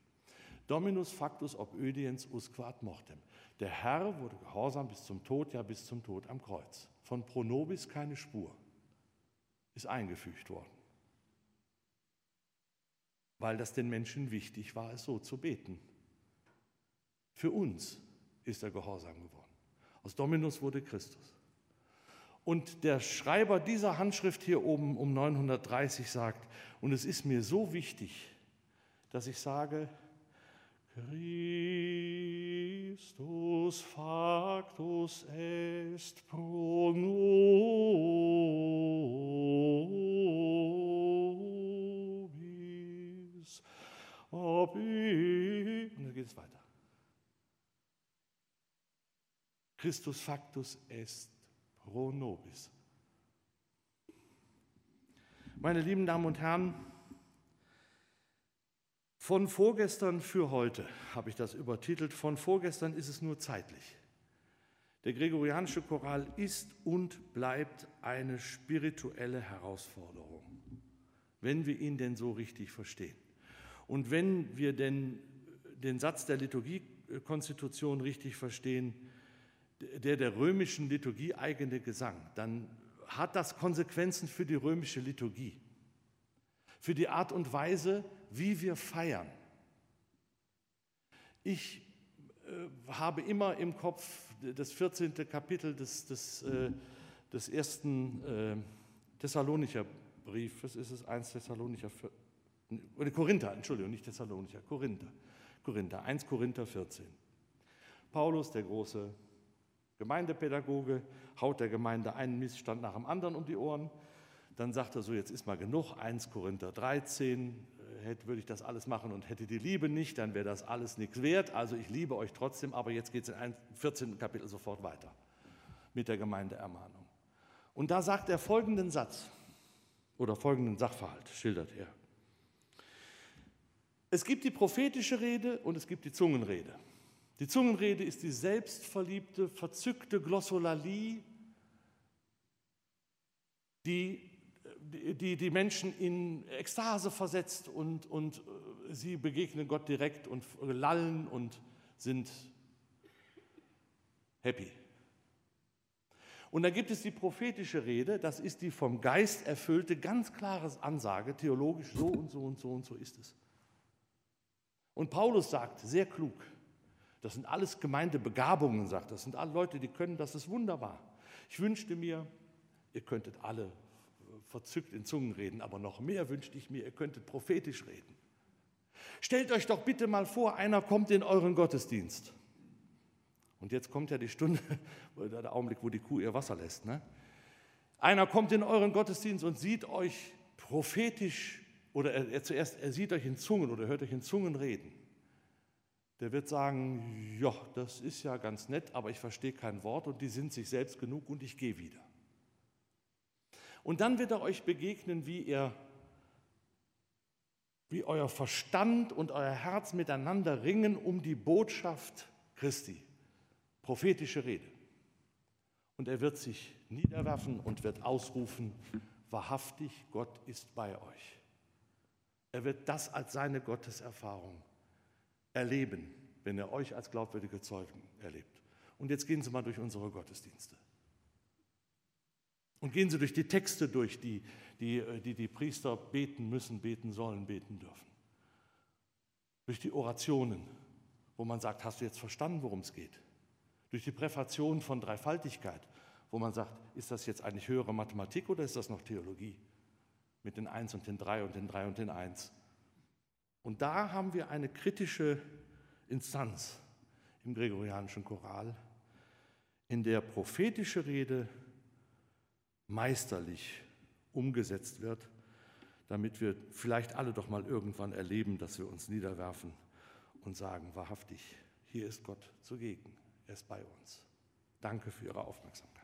Dominus factus obediens usque ad mortem. Der Herr wurde gehorsam bis zum Tod, ja bis zum Tod am Kreuz. Von Pronobis keine Spur. Ist eingefügt worden. Weil das den Menschen wichtig war, es so zu beten. Für uns ist er gehorsam geworden. Aus Dominus wurde Christus. Und der Schreiber dieser Handschrift hier oben um 930 sagt, und es ist mir so wichtig, dass ich sage, Christus factus est pro nobis. Und dann geht es weiter. Christus factus est pro nobis. Meine lieben Damen und Herren, von vorgestern für heute habe ich das übertitelt. Von vorgestern ist es nur zeitlich. Der gregorianische Choral ist und bleibt eine spirituelle Herausforderung, wenn wir ihn denn so richtig verstehen. Und wenn wir denn den Satz der Liturgiekonstitution richtig verstehen, der der römischen Liturgie eigene Gesang, dann hat das Konsequenzen für die römische Liturgie, für die Art und Weise, wie wir feiern. Ich äh, habe immer im Kopf das 14. Kapitel des, des, äh, des ersten äh, Thessalonicher Brief, was ist es? 1 Thessalonicher, oder Korinther, Entschuldigung, nicht Thessalonicher, Korinther, Korinther, 1 Korinther 14. Paulus, der große Gemeindepädagoge, haut der Gemeinde einen Missstand nach dem anderen um die Ohren. Dann sagt er so, jetzt ist mal genug, 1 Korinther 13, äh, hätte, würde ich das alles machen und hätte die Liebe nicht, dann wäre das alles nichts wert. Also ich liebe euch trotzdem, aber jetzt geht es in 14. Kapitel sofort weiter mit der Gemeindeermahnung. Und da sagt er folgenden Satz oder folgenden Sachverhalt, schildert er. Es gibt die prophetische Rede und es gibt die Zungenrede. Die Zungenrede ist die selbstverliebte, verzückte Glossolalie, die die, die Menschen in Ekstase versetzt und, und äh, sie begegnen Gott direkt und lallen und sind happy. Und da gibt es die prophetische Rede, das ist die vom Geist erfüllte, ganz klare Ansage, theologisch so und so und so und so ist es. Und Paulus sagt, sehr klug, das sind alles Gemeindebegabungen, sagt das sind alle Leute, die können, das ist wunderbar. Ich wünschte mir, ihr könntet alle verzückt in Zungen reden, aber noch mehr wünschte ich mir, ihr könntet prophetisch reden. Stellt euch doch bitte mal vor, einer kommt in euren Gottesdienst. Und jetzt kommt ja die Stunde, <laughs> der Augenblick, wo die Kuh ihr Wasser lässt. Ne? Einer kommt in euren Gottesdienst und sieht euch prophetisch, oder er, er zuerst, er sieht euch in Zungen oder hört euch in Zungen reden der wird sagen, ja, das ist ja ganz nett, aber ich verstehe kein Wort und die sind sich selbst genug und ich gehe wieder. Und dann wird er euch begegnen, wie er wie euer Verstand und euer Herz miteinander ringen um die Botschaft Christi, prophetische Rede. Und er wird sich niederwerfen und wird ausrufen, wahrhaftig, Gott ist bei euch. Er wird das als seine Gotteserfahrung erleben, wenn er euch als glaubwürdige Zeugen erlebt. Und jetzt gehen Sie mal durch unsere Gottesdienste. Und gehen Sie durch die Texte durch, die die, die, die Priester beten müssen, beten sollen, beten dürfen. Durch die Orationen, wo man sagt, hast du jetzt verstanden, worum es geht? Durch die Präfation von Dreifaltigkeit, wo man sagt, ist das jetzt eigentlich höhere Mathematik oder ist das noch Theologie? Mit den Eins und den Drei und den Drei und den Eins. Und da haben wir eine kritische Instanz im gregorianischen Choral, in der prophetische Rede meisterlich umgesetzt wird, damit wir vielleicht alle doch mal irgendwann erleben, dass wir uns niederwerfen und sagen, wahrhaftig, hier ist Gott zugegen, er ist bei uns. Danke für Ihre Aufmerksamkeit.